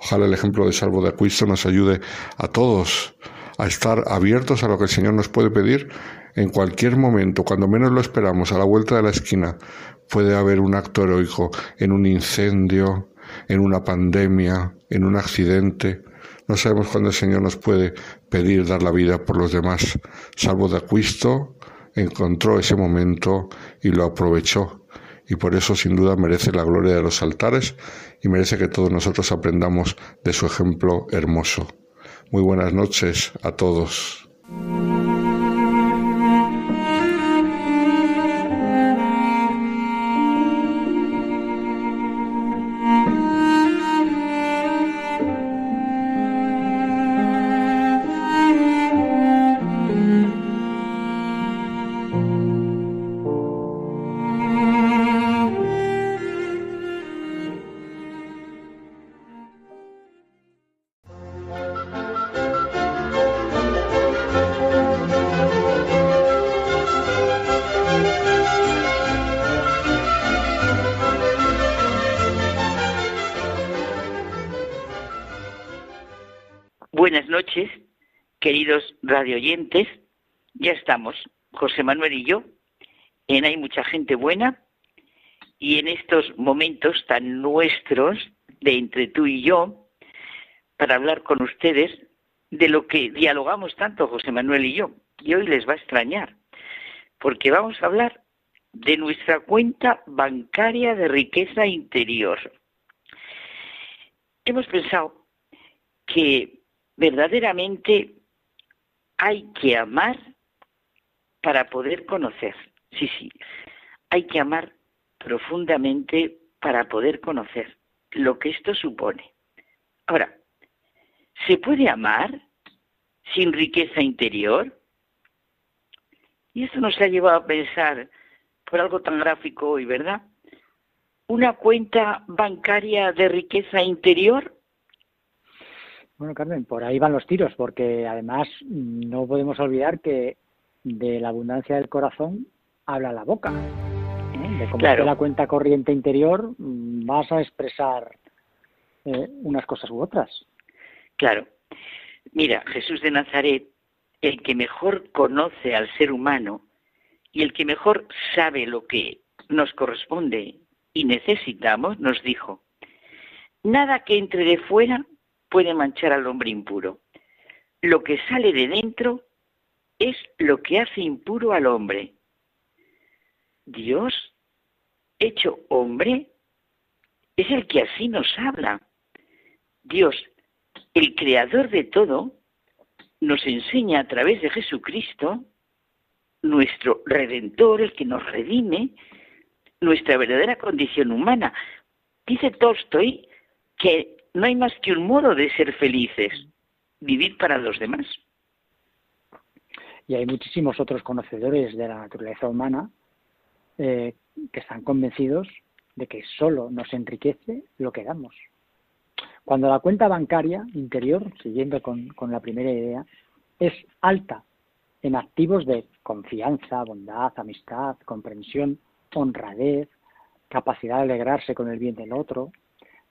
Ojalá el ejemplo de Salvo de Acuisto nos ayude a todos a estar abiertos a lo que el Señor nos puede pedir en cualquier momento, cuando menos lo esperamos, a la vuelta de la esquina, puede haber un acto heroico en un incendio, en una pandemia, en un accidente. No sabemos cuándo el Señor nos puede pedir dar la vida por los demás. Salvo de Acuisto encontró ese momento y lo aprovechó. Y por eso sin duda merece la gloria de los altares y merece que todos nosotros aprendamos de su ejemplo hermoso. Muy buenas noches a todos. Ya estamos, José Manuel y yo, en Hay mucha gente buena y en estos momentos tan nuestros de entre tú y yo, para hablar con ustedes de lo que dialogamos tanto José Manuel y yo. Y hoy les va a extrañar, porque vamos a hablar de nuestra cuenta bancaria de riqueza interior. Hemos pensado que verdaderamente hay que amar para poder conocer. Sí, sí, hay que amar profundamente para poder conocer lo que esto supone. Ahora, ¿se puede amar sin riqueza interior? Y esto nos ha llevado a pensar por algo tan gráfico hoy, ¿verdad? ¿Una cuenta bancaria de riqueza interior bueno, Carmen, por ahí van los tiros, porque además no podemos olvidar que de la abundancia del corazón habla la boca. ¿eh? De cómo la cuenta corriente interior mm, vas a expresar eh, unas cosas u otras. Claro. Mira, Jesús de Nazaret, el que mejor conoce al ser humano y el que mejor sabe lo que nos corresponde y necesitamos, nos dijo, nada que entre de fuera puede manchar al hombre impuro. Lo que sale de dentro es lo que hace impuro al hombre. Dios, hecho hombre, es el que así nos habla. Dios, el creador de todo, nos enseña a través de Jesucristo, nuestro redentor, el que nos redime, nuestra verdadera condición humana. Dice Tolstoy que no hay más que un modo de ser felices, vivir para los demás. Y hay muchísimos otros conocedores de la naturaleza humana eh, que están convencidos de que solo nos enriquece lo que damos. Cuando la cuenta bancaria interior, siguiendo con, con la primera idea, es alta en activos de confianza, bondad, amistad, comprensión, honradez, capacidad de alegrarse con el bien del otro,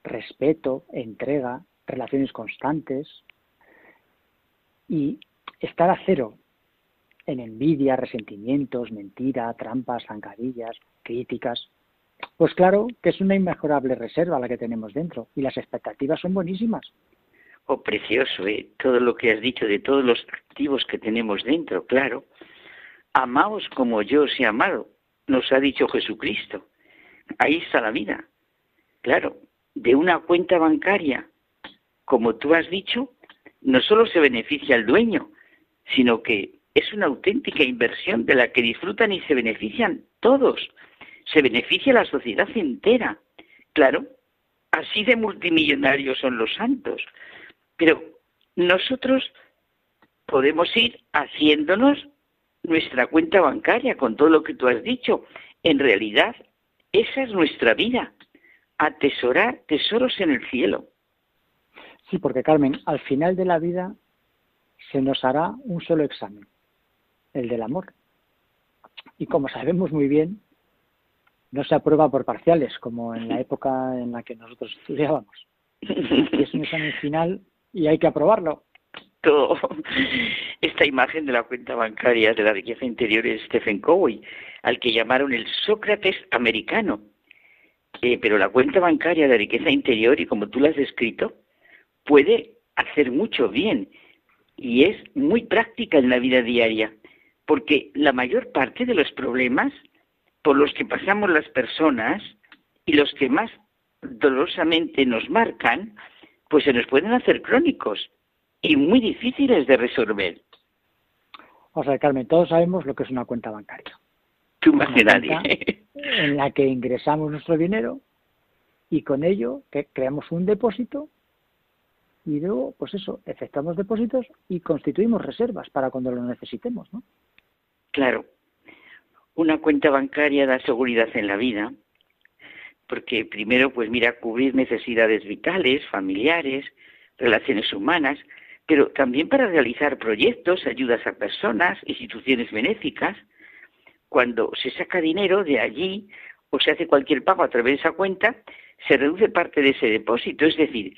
respeto, entrega, relaciones constantes y estar a cero en envidia, resentimientos, mentira, trampas, zancadillas, críticas. Pues claro que es una inmejorable reserva la que tenemos dentro y las expectativas son buenísimas. Oh, precioso, ¿eh? todo lo que has dicho de todos los activos que tenemos dentro, claro. Amaos como yo os he amado, nos ha dicho Jesucristo. Ahí está la vida. Claro, de una cuenta bancaria, como tú has dicho, no solo se beneficia al dueño, sino que es una auténtica inversión de la que disfrutan y se benefician todos. Se beneficia la sociedad entera. Claro, así de multimillonarios son los santos. Pero nosotros podemos ir haciéndonos nuestra cuenta bancaria con todo lo que tú has dicho. En realidad, esa es nuestra vida, atesorar tesoros en el cielo. Sí, porque Carmen, al final de la vida se nos hará un solo examen, el del amor. Y como sabemos muy bien, no se aprueba por parciales, como en la época en la que nosotros estudiábamos. Es un examen final y hay que aprobarlo. Esta imagen de la cuenta bancaria de la riqueza interior es Stephen Covey, al que llamaron el Sócrates americano. Eh, pero la cuenta bancaria de riqueza interior, y como tú la has descrito, puede hacer mucho bien y es muy práctica en la vida diaria, porque la mayor parte de los problemas por los que pasamos las personas y los que más dolorosamente nos marcan, pues se nos pueden hacer crónicos y muy difíciles de resolver. O sea, Carmen, todos sabemos lo que es una cuenta bancaria. Tú más que nadie. En la que ingresamos nuestro dinero y con ello que creamos un depósito y luego, pues eso, efectuamos depósitos y constituimos reservas para cuando lo necesitemos, ¿no? Claro. Una cuenta bancaria da seguridad en la vida, porque primero, pues mira, cubrir necesidades vitales, familiares, relaciones humanas, pero también para realizar proyectos, ayudas a personas, instituciones benéficas. Cuando se saca dinero de allí o se hace cualquier pago a través de esa cuenta, se reduce parte de ese depósito, es decir,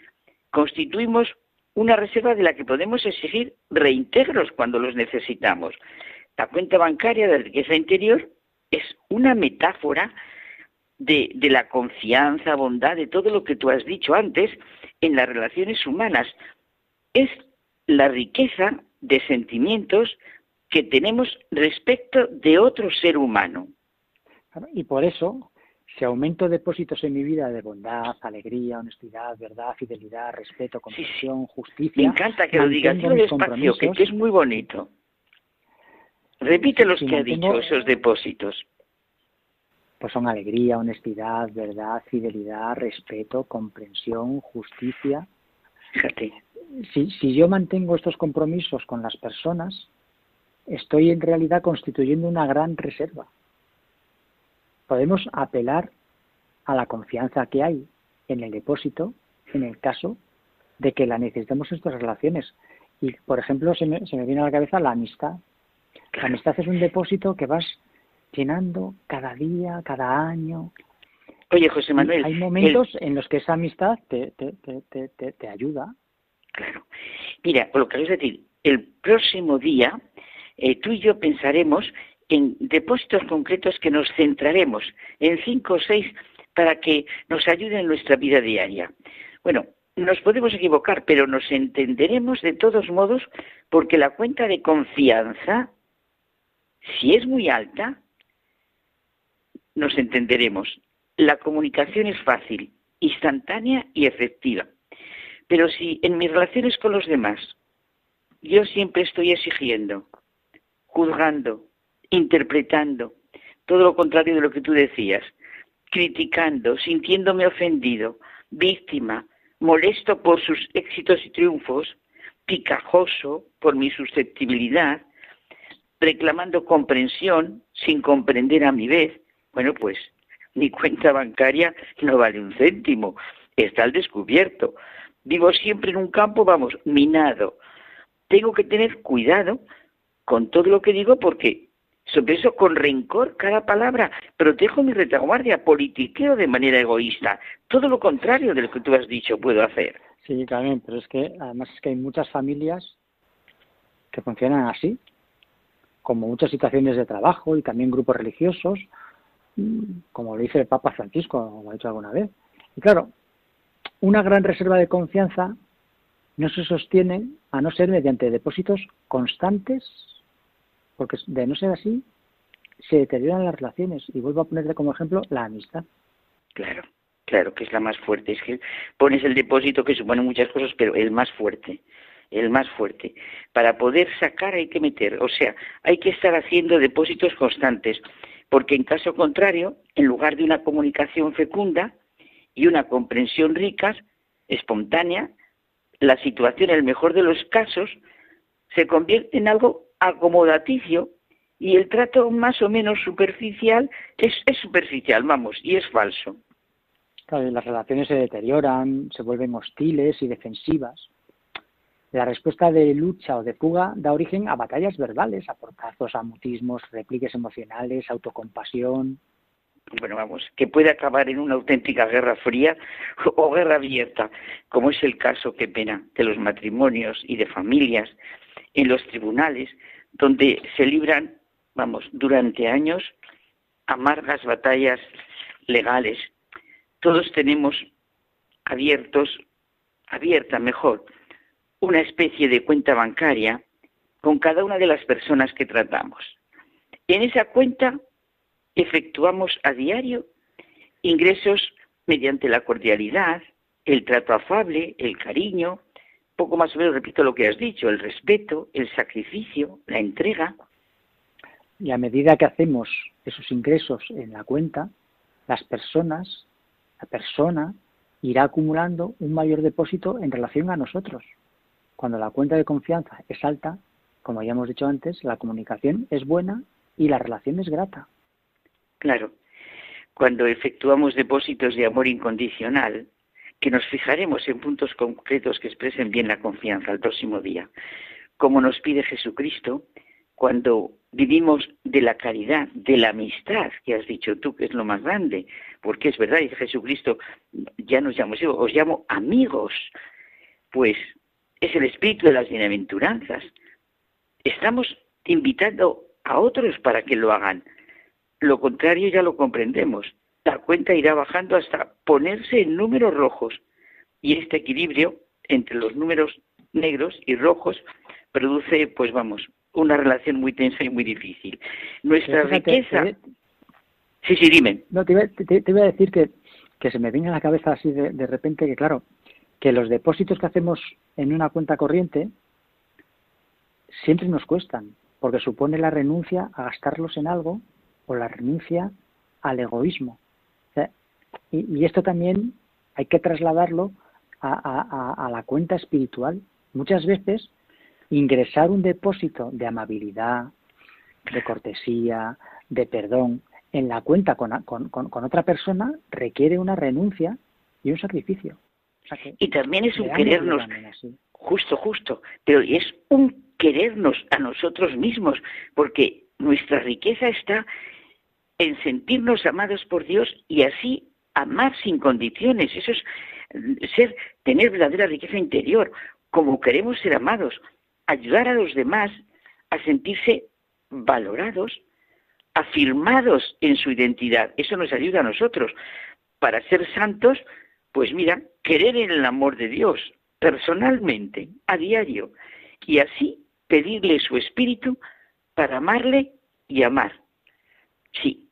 constituimos una reserva de la que podemos exigir reintegros cuando los necesitamos. La cuenta bancaria de riqueza interior es una metáfora de, de, la confianza, bondad, de todo lo que tú has dicho antes en las relaciones humanas. Es la riqueza de sentimientos que tenemos respecto de otro ser humano. Y por eso si aumento depósitos en mi vida de bondad, alegría, honestidad, verdad, fidelidad, respeto, comprensión, justicia. Me encanta que lo digas, despacio, que, que, es muy bonito. Repite los que ha dicho, esos depósitos. Pues son alegría, honestidad, verdad, fidelidad, respeto, comprensión, justicia. Fíjate. Si, si yo mantengo estos compromisos con las personas, estoy en realidad constituyendo una gran reserva podemos apelar a la confianza que hay en el depósito en el caso de que la necesitemos en estas relaciones. Y, por ejemplo, se me, se me viene a la cabeza la amistad. La amistad es un depósito que vas llenando cada día, cada año. Oye, José Manuel. hay momentos en los que esa amistad te, te, te, te, te ayuda. Claro. Mira, por lo que es decir, el próximo día eh, tú y yo pensaremos en depósitos concretos que nos centraremos en cinco o seis para que nos ayuden en nuestra vida diaria. Bueno, nos podemos equivocar, pero nos entenderemos de todos modos porque la cuenta de confianza, si es muy alta, nos entenderemos. La comunicación es fácil, instantánea y efectiva. Pero si en mis relaciones con los demás yo siempre estoy exigiendo, juzgando, interpretando todo lo contrario de lo que tú decías, criticando, sintiéndome ofendido, víctima, molesto por sus éxitos y triunfos, picajoso por mi susceptibilidad, reclamando comprensión sin comprender a mi vez, bueno, pues mi cuenta bancaria no vale un céntimo, está al descubierto. Vivo siempre en un campo, vamos, minado. Tengo que tener cuidado con todo lo que digo porque sobre eso, con rencor, cada palabra, protejo mi retaguardia, politiqueo de manera egoísta. Todo lo contrario de lo que tú has dicho puedo hacer. Sí, también, pero es que además es que hay muchas familias que funcionan así, como muchas situaciones de trabajo y también grupos religiosos, mm, como lo dice el Papa Francisco, como ha dicho alguna vez. Y claro, una gran reserva de confianza no se sostiene a no ser mediante depósitos constantes porque de no ser así, se deterioran las relaciones. Y vuelvo a ponerle como ejemplo la amistad. Claro, claro, que es la más fuerte. Es que pones el depósito que supone muchas cosas, pero el más fuerte, el más fuerte. Para poder sacar hay que meter, o sea, hay que estar haciendo depósitos constantes, porque en caso contrario, en lugar de una comunicación fecunda y una comprensión rica, espontánea, la situación, en el mejor de los casos, se convierte en algo acomodaticio Y el trato más o menos superficial es, es superficial, vamos, y es falso. Claro, las relaciones se deterioran, se vuelven hostiles y defensivas. La respuesta de lucha o de fuga da origen a batallas verbales, a portazos, a mutismos, repliques emocionales, autocompasión. Bueno, vamos, que puede acabar en una auténtica guerra fría o guerra abierta, como es el caso, qué pena, de los matrimonios y de familias en los tribunales, donde se libran, vamos, durante años amargas batallas legales. Todos tenemos abiertos, abierta mejor, una especie de cuenta bancaria con cada una de las personas que tratamos. En esa cuenta efectuamos a diario ingresos mediante la cordialidad, el trato afable, el cariño, poco más o menos repito lo que has dicho, el respeto, el sacrificio, la entrega. Y a medida que hacemos esos ingresos en la cuenta, las personas, la persona irá acumulando un mayor depósito en relación a nosotros. Cuando la cuenta de confianza es alta, como ya hemos dicho antes, la comunicación es buena y la relación es grata. Claro, cuando efectuamos depósitos de amor incondicional, que nos fijaremos en puntos concretos que expresen bien la confianza al próximo día, como nos pide Jesucristo, cuando vivimos de la caridad, de la amistad, que has dicho tú que es lo más grande, porque es verdad, dice Jesucristo, ya nos llamo, os llamo amigos, pues es el espíritu de las bienaventuranzas. Estamos invitando a otros para que lo hagan. Lo contrario ya lo comprendemos. La cuenta irá bajando hasta ponerse en números rojos. Y este equilibrio entre los números negros y rojos produce, pues vamos, una relación muy tensa y muy difícil. Nuestra riqueza... Sí, sí, dime. No, te iba, a decir que, que se me viene a la cabeza así de, de repente que, claro, que los depósitos que hacemos en una cuenta corriente siempre nos cuestan, porque supone la renuncia a gastarlos en algo o la renuncia al egoísmo. Y, esto también hay que trasladarlo a, la cuenta espiritual. Muchas veces ingresar un depósito de amabilidad, de cortesía, de perdón en la cuenta con, con otra persona requiere una renuncia y un sacrificio y también es un querernos, justo, justo, pero es un querernos a nosotros mismos, porque nuestra riqueza está en sentirnos amados por Dios y así amar sin condiciones. Eso es mm, ser, tener verdadera riqueza interior, como queremos ser amados, ayudar a los demás a sentirse valorados, afirmados en su identidad. Eso nos ayuda a nosotros. Para ser santos pues mira, querer en el amor de Dios personalmente, a diario, y así pedirle su espíritu para amarle y amar. Sí,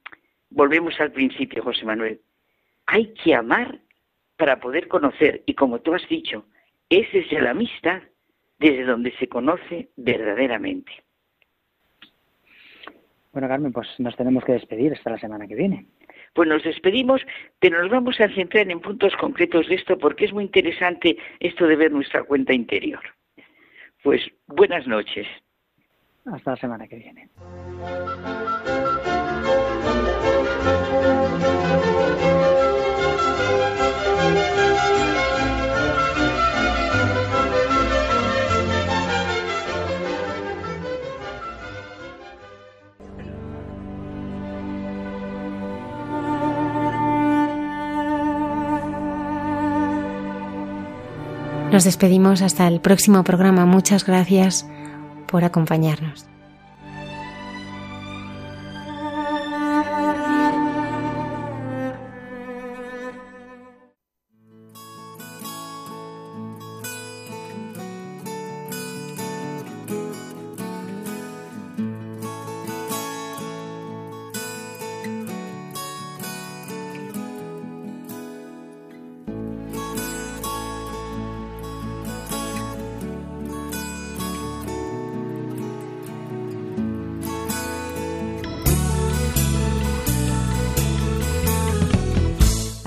volvemos al principio, José Manuel. Hay que amar para poder conocer, y como tú has dicho, es desde la amistad desde donde se conoce verdaderamente. Bueno, Carmen, pues nos tenemos que despedir hasta la semana que viene. Pues nos despedimos, pero nos vamos a centrar en puntos concretos de esto porque es muy interesante esto de ver nuestra cuenta interior. Pues buenas noches. Hasta la semana que viene. Nos despedimos hasta el próximo programa. Muchas gracias por acompañarnos.